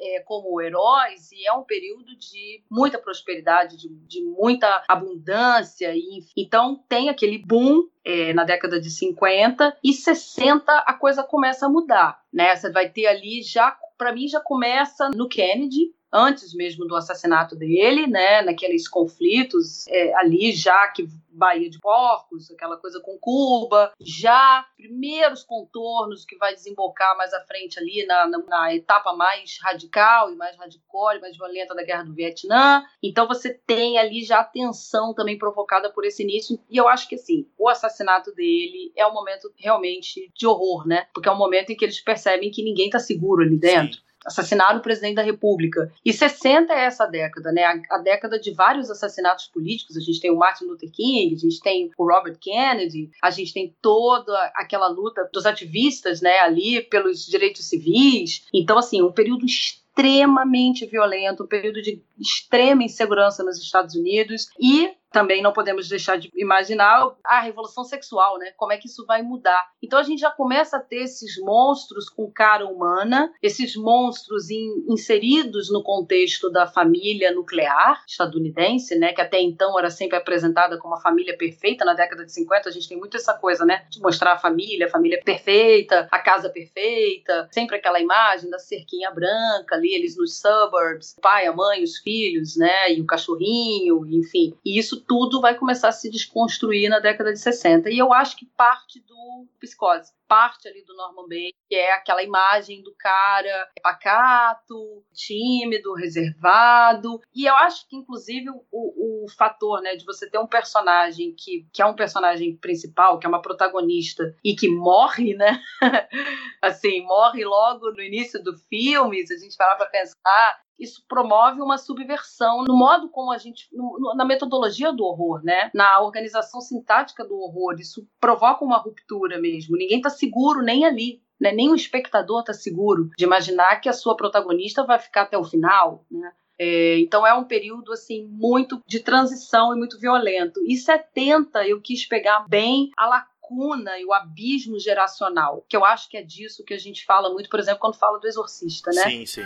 é, como heróis e é um período de muita prosperidade, de, de muita abundância. E, então tem aquele boom é, na década de 50 e 60 a coisa começa a mudar, né? Você vai ter ali já, para mim já começa no Kennedy antes mesmo do assassinato dele, né, naqueles conflitos é, ali já que Baía de Porcos, aquela coisa com Cuba, já primeiros contornos que vai desembocar mais à frente ali na, na, na etapa mais radical e mais radical e mais violenta da Guerra do Vietnã. Então você tem ali já a tensão também provocada por esse início. E eu acho que assim, o assassinato dele é um momento realmente de horror, né? Porque é um momento em que eles percebem que ninguém está seguro ali dentro. Sim assassinaram o presidente da República. E 60 é essa década, né? A, a, década de vários assassinatos políticos. A gente tem o Martin Luther King, a gente tem o Robert Kennedy, a gente tem toda aquela luta dos ativistas, né, ali pelos direitos civis. Então, assim, um período extremamente violento, um período de extrema insegurança nos Estados Unidos e também não podemos deixar de imaginar a revolução sexual, né? Como é que isso vai mudar? Então a gente já começa a ter esses monstros com cara humana, esses monstros in, inseridos no contexto da família nuclear estadunidense, né? Que até então era sempre apresentada como a família perfeita. Na década de 50 a gente tem muito essa coisa, né? De mostrar a família, a família perfeita, a casa perfeita, sempre aquela imagem da cerquinha branca ali, eles nos suburbs, o pai, a mãe, os filhos, né? E o cachorrinho, enfim. E isso tudo vai começar a se desconstruir na década de 60. E eu acho que parte do Psicose, parte ali do Norman Bates, que é aquela imagem do cara pacato, tímido, reservado. E eu acho que, inclusive, o, o fator né, de você ter um personagem que, que é um personagem principal, que é uma protagonista, e que morre, né? assim, morre logo no início do filme, se a gente parar para pensar, isso promove uma subversão no modo como a gente, na metodologia do horror, né? Na organização sintática do horror, isso provoca uma ruptura mesmo. Ninguém está seguro nem ali. Né? Nem o espectador está seguro de imaginar que a sua protagonista vai ficar até o final, né? É, então é um período assim muito de transição e muito violento. E 70 eu quis pegar bem a lacuna e o abismo geracional, que eu acho que é disso que a gente fala muito, por exemplo, quando fala do exorcista, né? Sim, sim.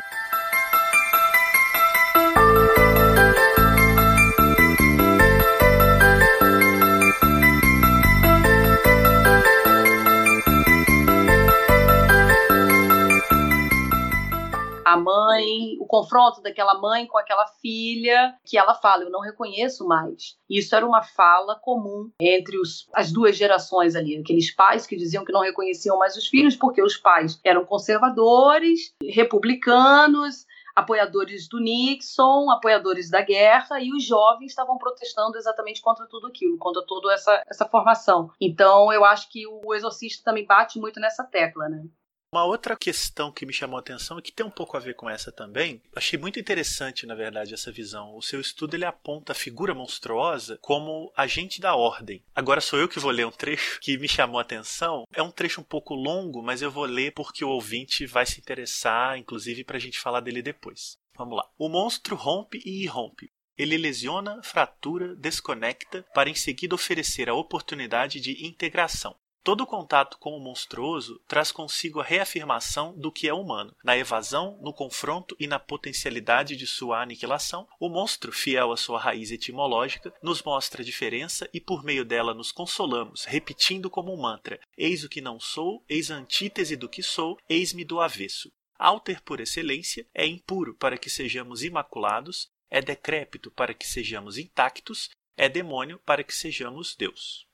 A mãe, o confronto daquela mãe com aquela filha, que ela fala: Eu não reconheço mais. Isso era uma fala comum entre os, as duas gerações ali, aqueles pais que diziam que não reconheciam mais os filhos porque os pais eram conservadores, republicanos, apoiadores do Nixon, apoiadores da guerra, e os jovens estavam protestando exatamente contra tudo aquilo, contra toda essa, essa formação. Então, eu acho que o Exorcista também bate muito nessa tecla, né? Uma outra questão que me chamou a atenção e que tem um pouco a ver com essa também, achei muito interessante, na verdade, essa visão. O seu estudo ele aponta a figura monstruosa como agente da ordem. Agora sou eu que vou ler um trecho que me chamou a atenção. É um trecho um pouco longo, mas eu vou ler porque o ouvinte vai se interessar, inclusive para a gente falar dele depois. Vamos lá. O monstro rompe e irrompe. Ele lesiona, fratura, desconecta, para em seguida oferecer a oportunidade de integração. Todo contato com o monstruoso traz consigo a reafirmação do que é humano. Na evasão, no confronto e na potencialidade de sua aniquilação, o monstro, fiel à sua raiz etimológica, nos mostra a diferença e por meio dela nos consolamos, repetindo como um mantra: Eis o que não sou, eis a antítese do que sou, eis-me do avesso. Alter por excelência, é impuro para que sejamos imaculados, é decrépito para que sejamos intactos, é demônio para que sejamos Deus.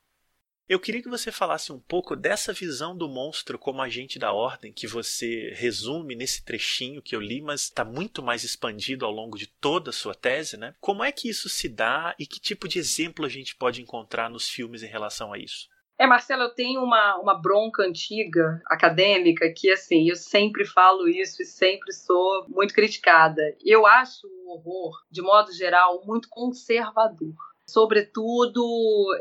Eu queria que você falasse um pouco dessa visão do monstro como agente da ordem, que você resume nesse trechinho que eu li, mas está muito mais expandido ao longo de toda a sua tese, né? Como é que isso se dá e que tipo de exemplo a gente pode encontrar nos filmes em relação a isso? É, Marcelo, eu tenho uma, uma bronca antiga acadêmica que, assim, eu sempre falo isso e sempre sou muito criticada. Eu acho o horror, de modo geral, muito conservador sobretudo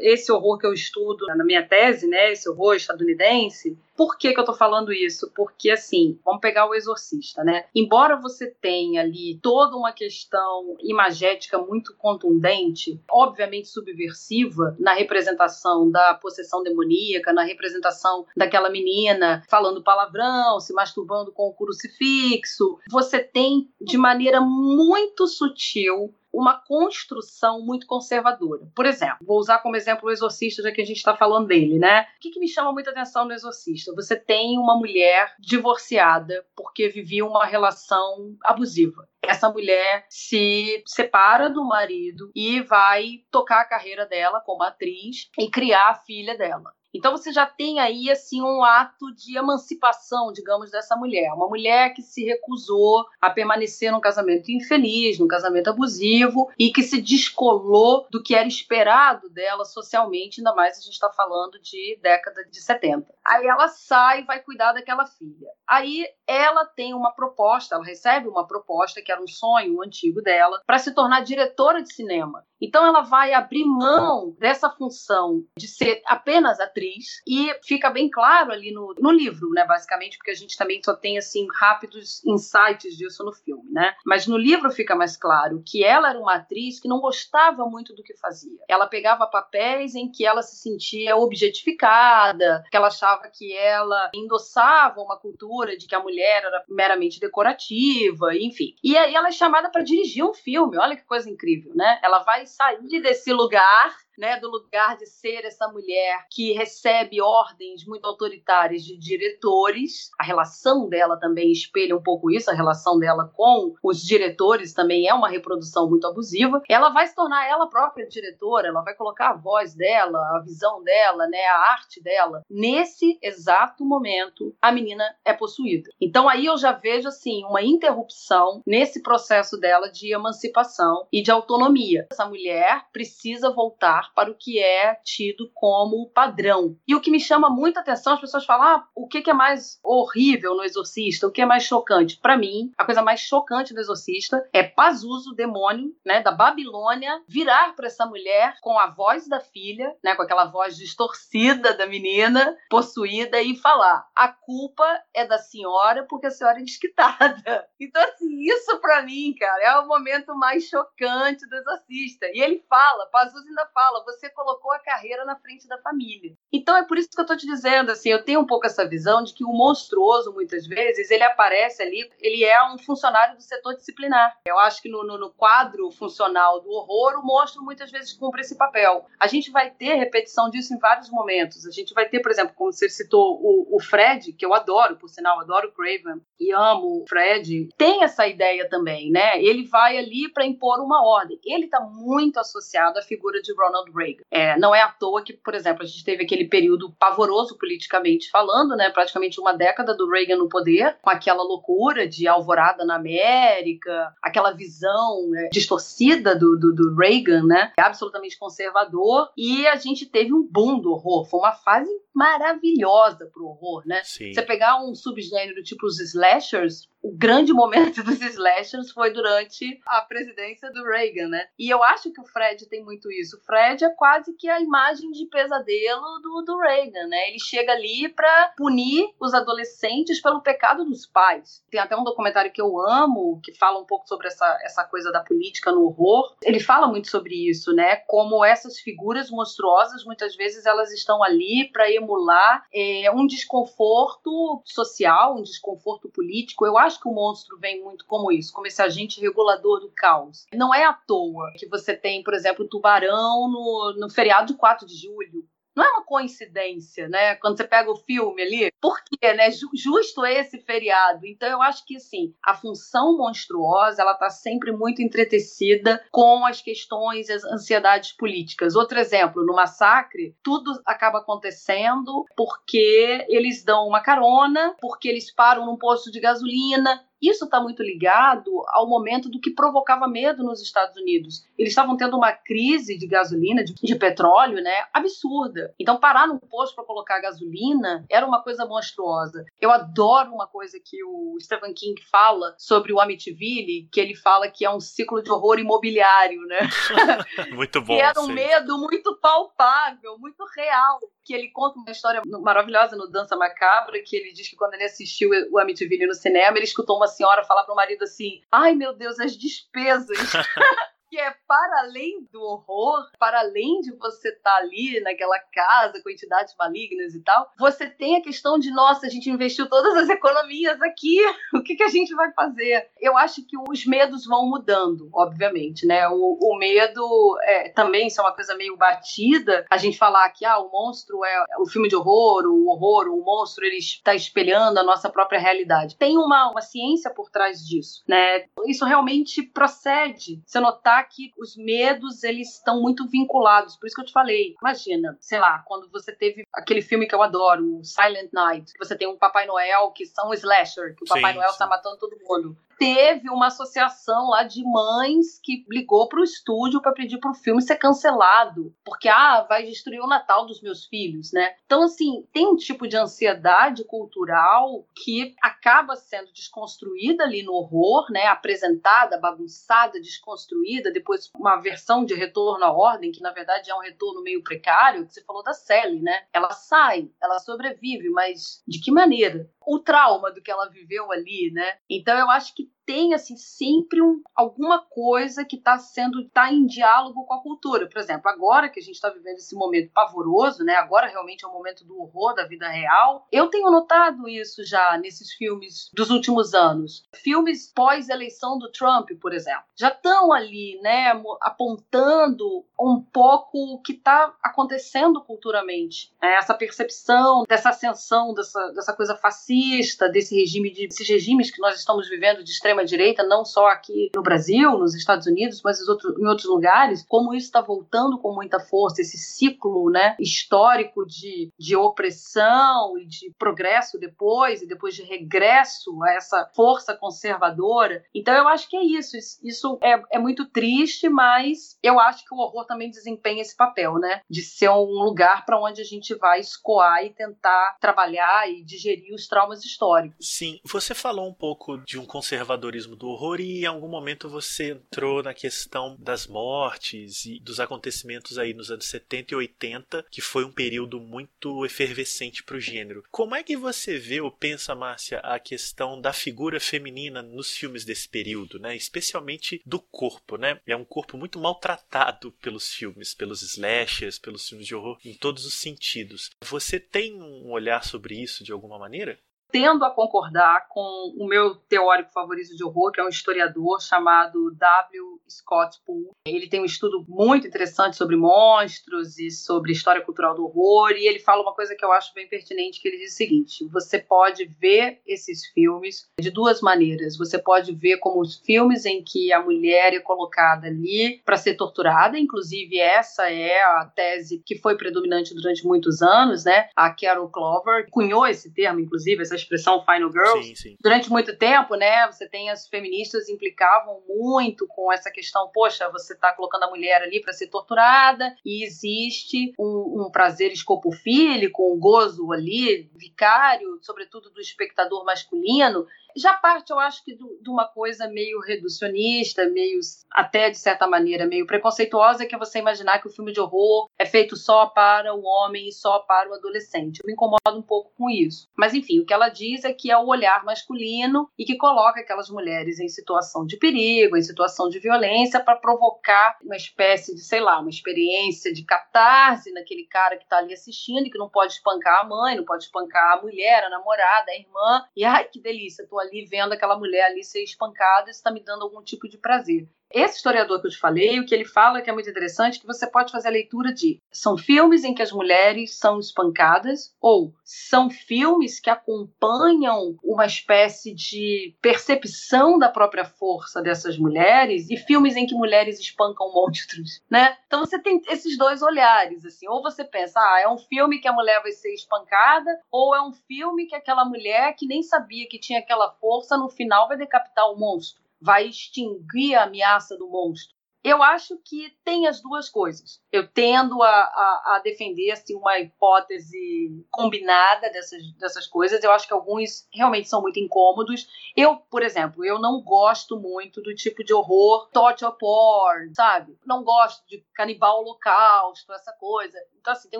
esse horror que eu estudo na minha tese, né, esse horror estadunidense. Por que, que eu tô falando isso? Porque, assim, vamos pegar o Exorcista, né? Embora você tenha ali toda uma questão imagética muito contundente, obviamente subversiva, na representação da possessão demoníaca, na representação daquela menina falando palavrão, se masturbando com o crucifixo, você tem de maneira muito sutil uma construção muito conservadora. Por exemplo, vou usar como exemplo o Exorcista, já que a gente está falando dele, né? O que, que me chama muita atenção no Exorcista? Você tem uma mulher divorciada porque vivia uma relação abusiva essa mulher se separa do marido e vai tocar a carreira dela como atriz e criar a filha dela. Então você já tem aí assim um ato de emancipação, digamos, dessa mulher, uma mulher que se recusou a permanecer num casamento infeliz, num casamento abusivo e que se descolou do que era esperado dela socialmente, ainda mais a gente está falando de década de 70. Aí ela sai e vai cuidar daquela filha. Aí ela tem uma proposta, ela recebe uma proposta que era um sonho antigo dela para se tornar diretora de cinema. Então ela vai abrir mão dessa função de ser apenas atriz e fica bem claro ali no, no livro, né, basicamente, porque a gente também só tem assim rápidos insights disso no filme, né? Mas no livro fica mais claro que ela era uma atriz que não gostava muito do que fazia. Ela pegava papéis em que ela se sentia objetificada, que ela achava que ela endossava uma cultura de que a mulher era meramente decorativa, enfim. E aí ela é chamada para dirigir um filme. Olha que coisa incrível, né? Ela vai sair desse lugar né, do lugar de ser essa mulher que recebe ordens muito autoritárias de diretores. A relação dela também espelha um pouco isso, a relação dela com os diretores também é uma reprodução muito abusiva. Ela vai se tornar ela própria diretora, ela vai colocar a voz dela, a visão dela, né, a arte dela. Nesse exato momento, a menina é possuída. Então aí eu já vejo assim uma interrupção nesse processo dela de emancipação e de autonomia. Essa mulher precisa voltar para o que é tido como padrão. E o que me chama muita atenção, as pessoas falam: ah, o que é mais horrível no Exorcista? O que é mais chocante? Para mim, a coisa mais chocante do Exorcista é Pazuzu, o demônio, né, da Babilônia, virar para essa mulher com a voz da filha, né, com aquela voz distorcida da menina, possuída, e falar: a culpa é da senhora porque a senhora é desquitada. Então, assim, isso para mim, cara, é o momento mais chocante do Exorcista. E ele fala, Pazuzu ainda fala, fala, você colocou a carreira na frente da família. Então é por isso que eu tô te dizendo, assim, eu tenho um pouco essa visão de que o monstruoso, muitas vezes, ele aparece ali, ele é um funcionário do setor disciplinar. Eu acho que no, no, no quadro funcional do horror, o monstro muitas vezes cumpre esse papel. A gente vai ter repetição disso em vários momentos. A gente vai ter, por exemplo, como você citou, o, o Fred, que eu adoro, por sinal, adoro o Craven e amo o Fred, tem essa ideia também, né? Ele vai ali para impor uma ordem. Ele está muito associado à figura de Ronald Ronald Reagan. É, não é à toa que, por exemplo, a gente teve aquele período pavoroso politicamente falando, né, praticamente uma década do Reagan no poder, com aquela loucura de alvorada na América, aquela visão né, distorcida do, do, do, Reagan, né, absolutamente conservador, e a gente teve um boom do horror. Foi uma fase maravilhosa pro horror, né? Sim. Você pegar um subgênero tipo os slashers, o grande momento dos slashers foi durante a presidência do Reagan, né? E eu acho que o Fred tem muito isso. O Fred é quase que a imagem de pesadelo do, do Reagan, né? Ele chega ali para punir os adolescentes pelo pecado dos pais. Tem até um documentário que eu amo, que fala um pouco sobre essa, essa coisa da política no horror. Ele fala muito sobre isso, né? Como essas figuras monstruosas, muitas vezes, elas estão ali para emular é, um desconforto social, um desconforto político. Eu acho acho que o monstro vem muito como isso, como esse agente regulador do caos. Não é à toa que você tem, por exemplo, o tubarão no, no feriado de 4 de julho não é uma coincidência, né? Quando você pega o filme ali, por quê, né? Justo esse feriado. Então eu acho que assim, a função monstruosa, ela tá sempre muito entretecida com as questões e as ansiedades políticas. Outro exemplo, no massacre, tudo acaba acontecendo porque eles dão uma carona, porque eles param num posto de gasolina, isso está muito ligado ao momento do que provocava medo nos Estados Unidos. Eles estavam tendo uma crise de gasolina, de, de petróleo, né? Absurda. Então, parar num posto para colocar gasolina era uma coisa monstruosa. Eu adoro uma coisa que o Stephen King fala sobre o Amityville, que ele fala que é um ciclo de horror imobiliário, né? muito bom. que era um sim. medo muito palpável, muito real. Que ele conta uma história maravilhosa no Dança Macabra, que ele diz que quando ele assistiu o Amityville no cinema, ele escutou uma senhora falar para o marido assim: ai meu Deus, as despesas. que é para além do horror, para além de você estar tá ali naquela casa com entidades malignas e tal, você tem a questão de, nossa, a gente investiu todas as economias aqui, o que, que a gente vai fazer? Eu acho que os medos vão mudando, obviamente, né? O, o medo é, também, isso é uma coisa meio batida, a gente falar que ah, o monstro é o filme de horror, o horror, o monstro, ele está espelhando a nossa própria realidade. Tem uma, uma ciência por trás disso, né? Isso realmente procede. Você notar que os medos, eles estão muito vinculados. Por isso que eu te falei. Imagina, sei lá, quando você teve aquele filme que eu adoro, Silent Night, que você tem um Papai Noel que são slasher, que o Papai sim, Noel está matando todo mundo teve uma associação lá de mães que ligou para o estúdio para pedir para o filme ser cancelado, porque ah, vai destruir o Natal dos meus filhos, né? Então assim, tem um tipo de ansiedade cultural que acaba sendo desconstruída ali no horror, né? Apresentada, bagunçada, desconstruída, depois uma versão de retorno à ordem, que na verdade é um retorno meio precário, que você falou da Sally, né? Ela sai, ela sobrevive, mas de que maneira? O trauma do que ela viveu ali, né? Então eu acho que tem assim sempre um, alguma coisa que está sendo tá em diálogo com a cultura. Por exemplo, agora que a gente está vivendo esse momento pavoroso, né? Agora realmente é o momento do horror da vida real. Eu tenho notado isso já nesses filmes dos últimos anos. Filmes pós eleição do Trump, por exemplo, já estão ali, né? Apontando um pouco o que está acontecendo culturalmente, né? essa percepção dessa ascensão dessa, dessa coisa fascista, desse regime de, desses regimes que nós estamos vivendo de extrema extrema-direita, não só aqui no Brasil, nos Estados Unidos, mas em outros lugares, como isso está voltando com muita força, esse ciclo né, histórico de, de opressão e de progresso depois, e depois de regresso a essa força conservadora. Então eu acho que é isso. Isso é, é muito triste, mas eu acho que o horror também desempenha esse papel, né? De ser um lugar para onde a gente vai escoar e tentar trabalhar e digerir os traumas históricos. Sim, você falou um pouco de um conservador conservadorismo do horror e em algum momento você entrou na questão das mortes e dos acontecimentos aí nos anos 70 e 80, que foi um período muito efervescente para o gênero. Como é que você vê ou pensa, Márcia, a questão da figura feminina nos filmes desse período, né? Especialmente do corpo, né? É um corpo muito maltratado pelos filmes, pelos slashers, pelos filmes de horror, em todos os sentidos. Você tem um olhar sobre isso de alguma maneira? Tendo a concordar com o meu teórico favorito de horror, que é um historiador chamado W. Scott Poole. Ele tem um estudo muito interessante sobre monstros e sobre história cultural do horror, e ele fala uma coisa que eu acho bem pertinente, que ele diz o seguinte: você pode ver esses filmes de duas maneiras. Você pode ver como os filmes em que a mulher é colocada ali para ser torturada, inclusive essa é a tese que foi predominante durante muitos anos, né? A Carol Clover cunhou esse termo, inclusive, essa expressão Final Girls. Sim, sim. Durante muito tempo, né, você tem as feministas implicavam muito com essa questão, poxa, você está colocando a mulher ali para ser torturada e existe um, um prazer escopofílico, um gozo ali vicário, sobretudo do espectador masculino, já parte, eu acho que, de uma coisa meio reducionista, meio, até de certa maneira, meio preconceituosa, que é você imaginar que o filme de horror é feito só para o homem e só para o adolescente. Eu me incomodo um pouco com isso. Mas, enfim, o que ela diz é que é o olhar masculino e que coloca aquelas mulheres em situação de perigo, em situação de violência, para provocar uma espécie de, sei lá, uma experiência de catarse naquele cara que está ali assistindo e que não pode espancar a mãe, não pode espancar a mulher, a namorada, a irmã. E, ai, que delícia, tô ali vendo aquela mulher ali ser espancada, isso está me dando algum tipo de prazer. Esse historiador que eu te falei, o que ele fala que é muito interessante, que você pode fazer a leitura de são filmes em que as mulheres são espancadas ou são filmes que acompanham uma espécie de percepção da própria força dessas mulheres e filmes em que mulheres espancam monstros, né? Então você tem esses dois olhares, assim, ou você pensa, ah, é um filme que a mulher vai ser espancada, ou é um filme que aquela mulher que nem sabia que tinha aquela força no final vai decapitar o monstro vai extinguir a ameaça do monstro. Eu acho que tem as duas coisas. Eu tendo a, a, a, defender assim, uma hipótese combinada dessas, dessas coisas. Eu acho que alguns realmente são muito incômodos. Eu, por exemplo, eu não gosto muito do tipo de horror torture porn, sabe? Não gosto de canibal holocausto, essa coisa. Então, assim, tem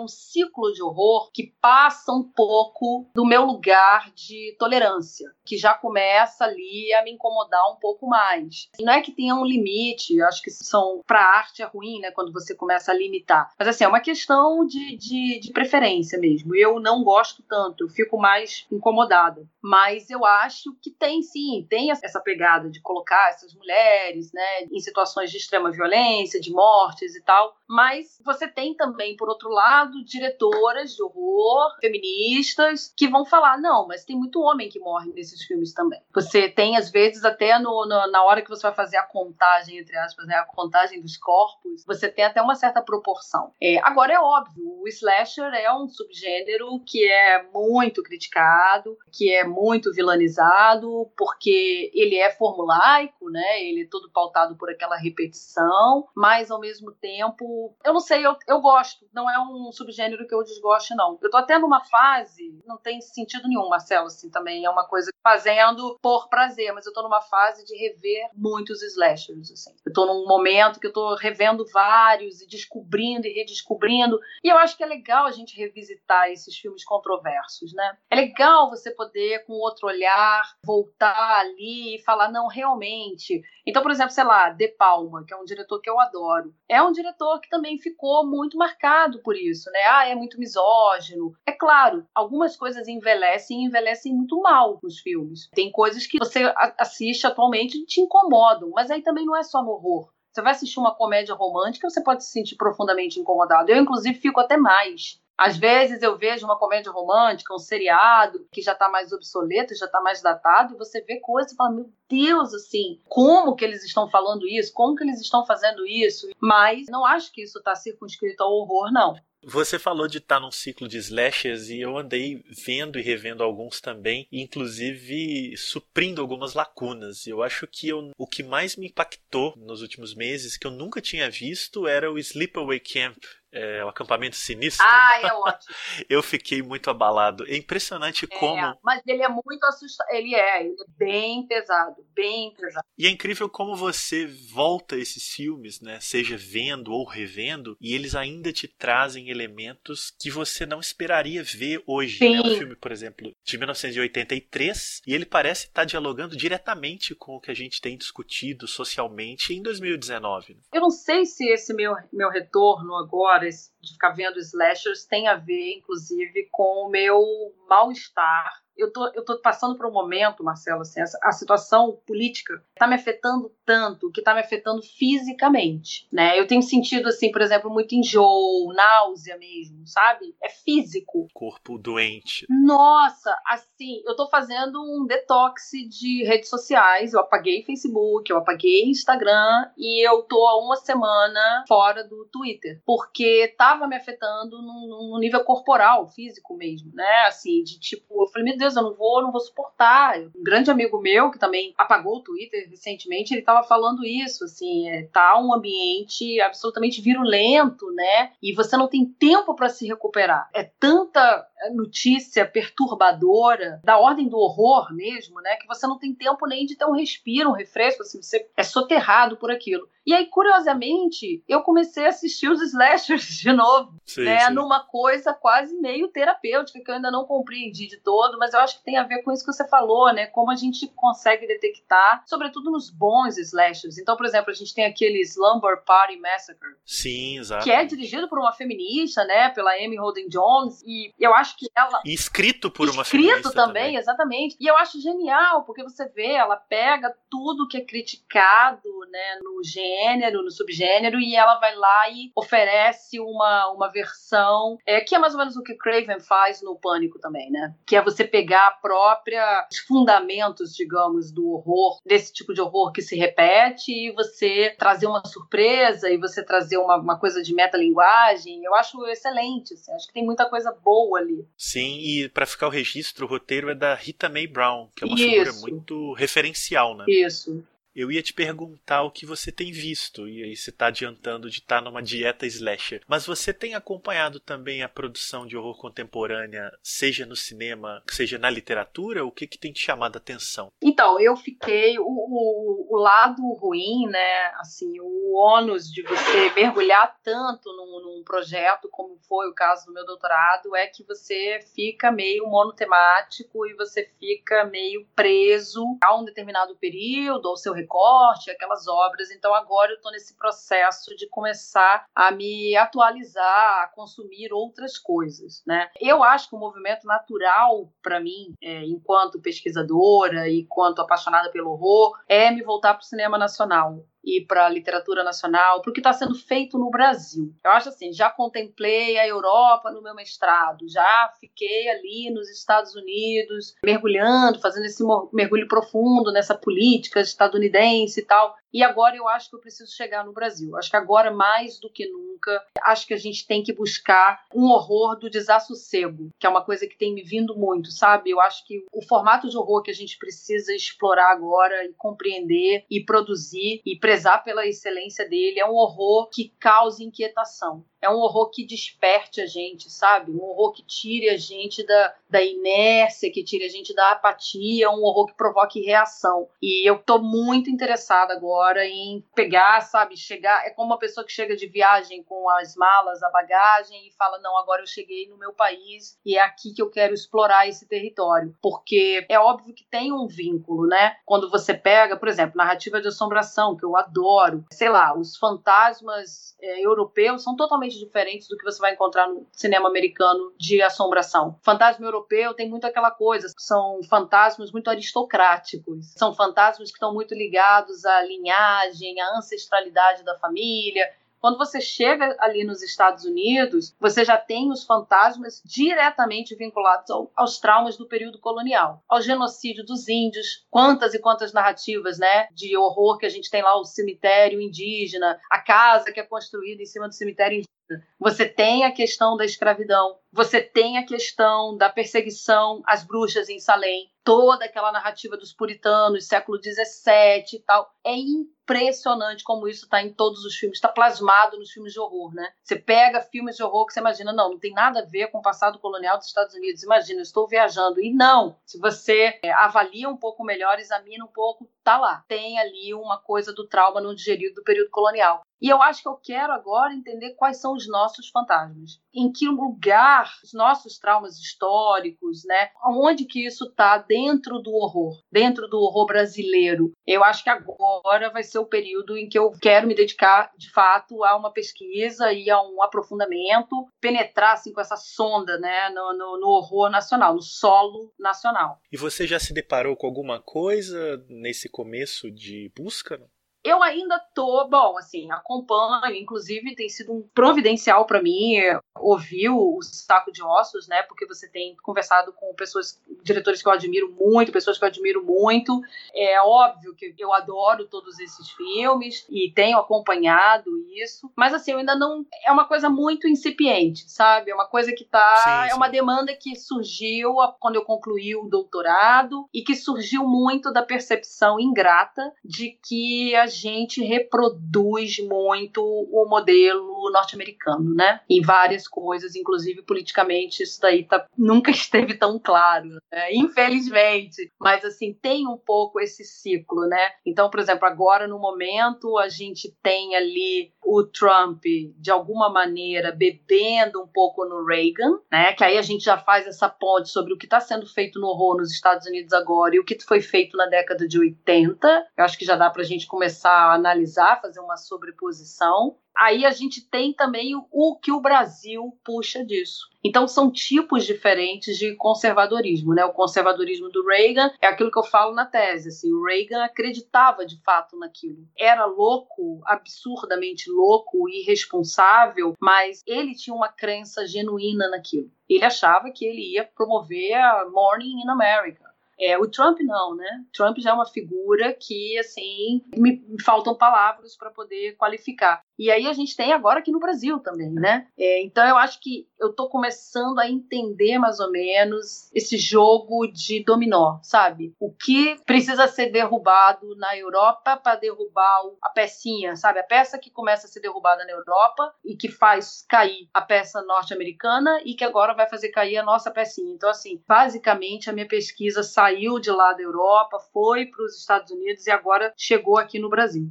um ciclo de horror que passa um pouco do meu lugar de tolerância, que já começa ali a me incomodar um pouco mais. Não é que tenha um limite, acho que são para arte é ruim, né? Quando você começa a limitar. Mas assim, é uma questão de, de, de preferência mesmo. Eu não gosto tanto, eu fico mais incomodada. Mas eu acho que tem sim, tem essa pegada de colocar essas mulheres, né, em situações de extrema violência, de mortes e tal. Mas você tem também, por outro lado, diretoras de horror, feministas, que vão falar: não, mas tem muito homem que morre nesses filmes também. Você tem, às vezes, até no, no, na hora que você vai fazer a contagem, entre aspas, né, a contagem dos corpos, você tem até uma certa proporção. É, agora, é óbvio, o slasher é um subgênero que é muito criticado, que é muito vilanizado, porque ele é formulaico, né? Ele é todo pautado por aquela repetição, mas ao mesmo tempo, eu não sei, eu, eu gosto, não é um subgênero que eu desgoste, não. Eu tô até numa fase, não tem sentido nenhum, Marcelo, assim, também é uma coisa fazendo por prazer, mas eu tô numa fase de rever muitos slashers, assim. Eu tô num momento que eu tô revendo vários e descobrindo e redescobrindo, e eu acho que é legal a gente revisitar esses filmes controversos, né? É legal você poder, com outro olhar, voltar ali e falar, não, realmente. Então, por exemplo, sei lá, De Palma, que é um diretor que eu adoro, é um diretor que também ficou muito marcado por isso, né? Ah, é muito misógino. É claro, algumas coisas envelhecem e envelhecem muito mal nos filmes. Tem coisas que você assiste atualmente e te incomodam, mas aí também não é só no horror. Você vai assistir uma comédia romântica, você pode se sentir profundamente incomodado. Eu, inclusive, fico até mais. Às vezes eu vejo uma comédia romântica, um seriado que já está mais obsoleto, já está mais datado, e você vê coisas e fala, meu Deus, assim, como que eles estão falando isso? Como que eles estão fazendo isso? Mas não acho que isso está circunscrito ao horror, não. Você falou de estar tá num ciclo de slashers e eu andei vendo e revendo alguns também, inclusive suprindo algumas lacunas. Eu acho que eu, o que mais me impactou nos últimos meses, que eu nunca tinha visto, era o Sleepaway Camp é, o acampamento sinistro. Ah, é ótimo. eu fiquei muito abalado. É impressionante é, como. Mas ele é muito assustador. Ele é, ele é bem pesado, bem pesado. E é incrível como você volta esses filmes, né? Seja vendo ou revendo, e eles ainda te trazem elementos que você não esperaria ver hoje. Sim. Né? Um filme, por exemplo, de 1983, e ele parece estar dialogando diretamente com o que a gente tem discutido socialmente em 2019. Né? Eu não sei se esse meu, meu retorno agora about is de ficar vendo slashers tem a ver, inclusive, com o meu mal-estar eu tô, eu tô passando por um momento, Marcelo, assim, a, a situação política está me afetando tanto, que está me afetando fisicamente, né? Eu tenho sentido, assim, por exemplo, muito enjoo, náusea mesmo, sabe? É físico. Corpo doente. Nossa, assim, eu tô fazendo um detox de redes sociais, eu apaguei Facebook, eu apaguei Instagram e eu tô há uma semana fora do Twitter, porque tava me afetando no, no nível corporal, físico mesmo, né? Assim, de tipo, eu falei, meu Deus, eu não vou, não vou suportar. Um grande amigo meu, que também apagou o Twitter recentemente, ele estava falando isso, assim, é, tá um ambiente absolutamente virulento, né? E você não tem tempo para se recuperar. É tanta notícia perturbadora, da ordem do horror mesmo, né? Que você não tem tempo nem de ter um respiro, um refresco, assim, você é soterrado por aquilo. E aí, curiosamente, eu comecei a assistir os slashers de novo, sim, né? Sim. Numa coisa quase meio terapêutica, que eu ainda não compreendi de todo, mas eu acho que tem a ver com isso que você falou, né? Como a gente consegue detectar, sobretudo nos bons slashers. Então, por exemplo, a gente tem aquele Slumber Party Massacre. Sim, exato. Que é dirigido por uma feminista, né? Pela Amy Holden Jones. E eu acho que ela. E escrito por uma feminista. Escrito também, também, exatamente. E eu acho genial, porque você vê, ela pega tudo que é criticado, né? No gênero, no subgênero, e ela vai lá e oferece uma, uma versão. É, que é mais ou menos o que Craven faz no Pânico também, né? Que é você pegar a própria. os fundamentos, digamos, do horror, desse tipo de horror que se repete, e você trazer uma surpresa, e você trazer uma, uma coisa de metalinguagem. Eu acho excelente, assim, acho que tem muita coisa boa boa Sim, e para ficar o registro, o roteiro é da Rita Mae Brown, que é uma Isso. figura muito referencial, né? Isso. Eu ia te perguntar o que você tem visto, e aí você está adiantando de estar tá numa dieta slasher. Mas você tem acompanhado também a produção de horror contemporânea, seja no cinema, seja na literatura? O que, que tem te chamado a atenção? Então, eu fiquei. O, o, o lado ruim, né? Assim, o ônus de você mergulhar tanto num, num, projeto como foi o caso do meu doutorado é que você fica meio monotemático e você fica meio preso a um determinado período, ao seu recorte, aquelas obras. Então agora eu estou nesse processo de começar a me atualizar, a consumir outras coisas, né? Eu acho que o movimento natural para mim, é, enquanto pesquisadora e enquanto apaixonada pelo horror, é me voltar para o cinema nacional e para a literatura nacional, para o que está sendo feito no Brasil. Eu acho assim, já contemplei a Europa no meu mestrado, já fiquei ali nos Estados Unidos, mergulhando, fazendo esse mergulho profundo nessa política estadunidense e tal. E agora eu acho que eu preciso chegar no Brasil. Acho que agora, mais do que nunca, acho que a gente tem que buscar um horror do desassossego, que é uma coisa que tem me vindo muito, sabe? Eu acho que o formato de horror que a gente precisa explorar agora e compreender e produzir e prezar pela excelência dele é um horror que cause inquietação é um horror que desperte a gente, sabe? Um horror que tire a gente da, da inércia, que tire a gente da apatia, um horror que provoque reação. E eu tô muito interessada agora em pegar, sabe? Chegar. É como uma pessoa que chega de viagem com as malas, a bagagem e fala: não, agora eu cheguei no meu país e é aqui que eu quero explorar esse território. Porque é óbvio que tem um vínculo, né? Quando você pega, por exemplo, narrativa de assombração, que eu adoro, sei lá, os fantasmas é, europeus são totalmente diferentes do que você vai encontrar no cinema americano de assombração. Fantasma europeu tem muito aquela coisa, são fantasmas muito aristocráticos, são fantasmas que estão muito ligados à linhagem, à ancestralidade da família. Quando você chega ali nos Estados Unidos, você já tem os fantasmas diretamente vinculados ao, aos traumas do período colonial, ao genocídio dos índios, quantas e quantas narrativas, né, de horror que a gente tem lá, o cemitério indígena, a casa que é construída em cima do cemitério indígena você tem a questão da escravidão, você tem a questão da perseguição às bruxas em Salem, toda aquela narrativa dos puritanos, século XVII e tal. É impressionante como isso está em todos os filmes, está plasmado nos filmes de horror, né? Você pega filmes de horror que você imagina, não, não tem nada a ver com o passado colonial dos Estados Unidos. Imagina, eu estou viajando. E não, se você é, avalia um pouco melhor, examina um pouco, tá lá. Tem ali uma coisa do trauma não digerido do período colonial. E eu acho que eu quero agora entender quais são os nossos fantasmas. Em que lugar os nossos traumas históricos, né? Onde que isso está dentro do horror, dentro do horror brasileiro. Eu acho que agora vai ser o período em que eu quero me dedicar, de fato, a uma pesquisa e a um aprofundamento, penetrar assim com essa sonda, né, no, no, no horror nacional, no solo nacional. E você já se deparou com alguma coisa nesse começo de busca? Não? Eu ainda tô, bom, assim, acompanho, inclusive tem sido um providencial para mim ouvir o Saco de Ossos, né? Porque você tem conversado com pessoas, diretores que eu admiro muito, pessoas que eu admiro muito. É óbvio que eu adoro todos esses filmes e tenho acompanhado isso, mas assim, eu ainda não é uma coisa muito incipiente, sabe? É uma coisa que tá, sim, sim. é uma demanda que surgiu quando eu concluí o doutorado e que surgiu muito da percepção ingrata de que a gente reproduz muito o modelo norte-americano, né? Em várias coisas, inclusive politicamente, isso daí tá, nunca esteve tão claro, né? infelizmente. Mas assim, tem um pouco esse ciclo, né? Então, por exemplo, agora no momento a gente tem ali o Trump, de alguma maneira, bebendo um pouco no Reagan, né? Que aí a gente já faz essa ponte sobre o que está sendo feito no horror nos Estados Unidos agora e o que foi feito na década de 80. Eu acho que já dá para a gente começar começar a analisar, fazer uma sobreposição. Aí a gente tem também o que o Brasil puxa disso. Então são tipos diferentes de conservadorismo, né? O conservadorismo do Reagan é aquilo que eu falo na tese, assim, o Reagan acreditava de fato naquilo. Era louco, absurdamente louco, irresponsável, mas ele tinha uma crença genuína naquilo. Ele achava que ele ia promover a Morning in America é, o Trump não, né? Trump já é uma figura que, assim, me, me faltam palavras para poder qualificar. E aí a gente tem agora aqui no Brasil também, né? É, então eu acho que eu estou começando a entender mais ou menos esse jogo de dominó, sabe? O que precisa ser derrubado na Europa para derrubar a pecinha, sabe? A peça que começa a ser derrubada na Europa e que faz cair a peça norte-americana e que agora vai fazer cair a nossa pecinha. Então, assim, basicamente a minha pesquisa saiu de lá da Europa, foi para os Estados Unidos e agora chegou aqui no Brasil.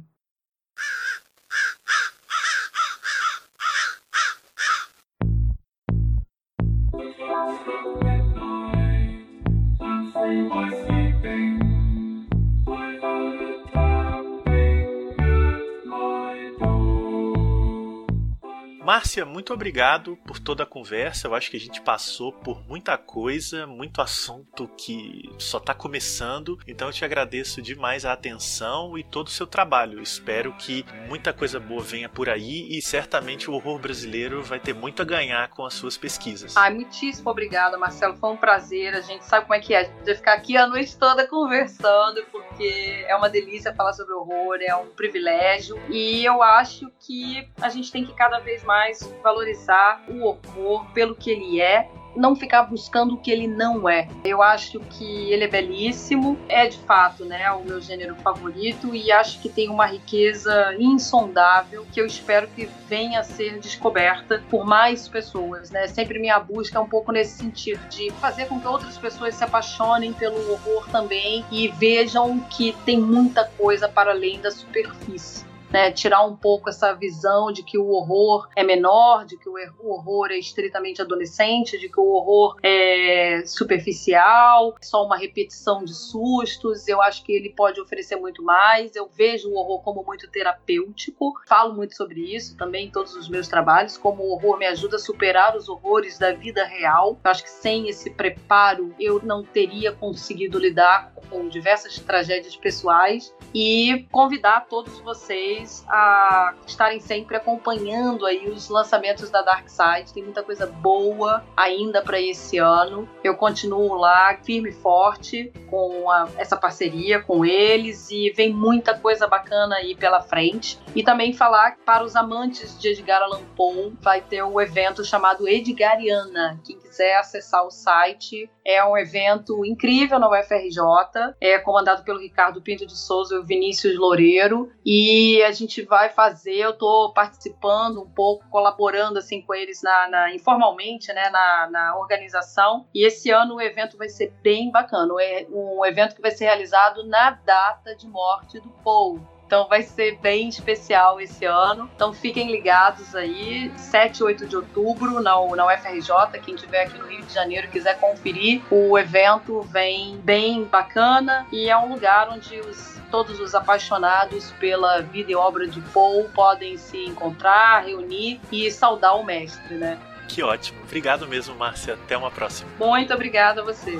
Free by sleeping. Márcia, muito obrigado por toda a conversa. Eu acho que a gente passou por muita coisa, muito assunto que só está começando. Então eu te agradeço demais a atenção e todo o seu trabalho. Espero que muita coisa boa venha por aí e certamente o horror brasileiro vai ter muito a ganhar com as suas pesquisas. Ai, muitíssimo obrigada, Marcelo. Foi um prazer. A gente sabe como é que é. A gente poder ficar aqui a noite toda conversando, porque é uma delícia falar sobre horror, é um privilégio. E eu acho que a gente tem que cada vez mais mais valorizar o horror pelo que ele é não ficar buscando o que ele não é. Eu acho que ele é belíssimo, é de fato, né, o meu gênero favorito e acho que tem uma riqueza insondável que eu espero que venha a ser descoberta por mais pessoas, né? Sempre minha busca é um pouco nesse sentido de fazer com que outras pessoas se apaixonem pelo horror também e vejam que tem muita coisa para além da superfície né, tirar um pouco essa visão de que o horror é menor, de que o horror é estritamente adolescente, de que o horror é superficial, só uma repetição de sustos. Eu acho que ele pode oferecer muito mais. Eu vejo o horror como muito terapêutico, falo muito sobre isso também em todos os meus trabalhos, como o horror me ajuda a superar os horrores da vida real. Eu acho que sem esse preparo eu não teria conseguido lidar com diversas tragédias pessoais e convidar todos vocês vocês a estarem sempre acompanhando aí os lançamentos da Dark Side. Tem muita coisa boa ainda para esse ano. Eu continuo lá firme e forte com a, essa parceria com eles e vem muita coisa bacana aí pela frente. E também falar para os amantes de Edgar Allan Poe, vai ter um evento chamado Edgariana. Quem quiser acessar o site, é um evento incrível na UFRJ, é comandado pelo Ricardo Pinto de Souza e o Vinícius Loureiro, e gente vai fazer, eu estou participando um pouco, colaborando assim com eles na, na informalmente, né, na, na, organização. E esse ano o evento vai ser bem bacana, é um evento que vai ser realizado na data de morte do Paul. Então vai ser bem especial esse ano. Então fiquem ligados aí, 7 e 8 de outubro na, na UFRJ. Quem estiver aqui no Rio de Janeiro quiser conferir, o evento vem bem bacana e é um lugar onde os todos os apaixonados pela vida e obra de Paul podem se encontrar, reunir e saudar o mestre, né? Que ótimo. Obrigado mesmo, Márcia. Até uma próxima. Muito obrigada a você.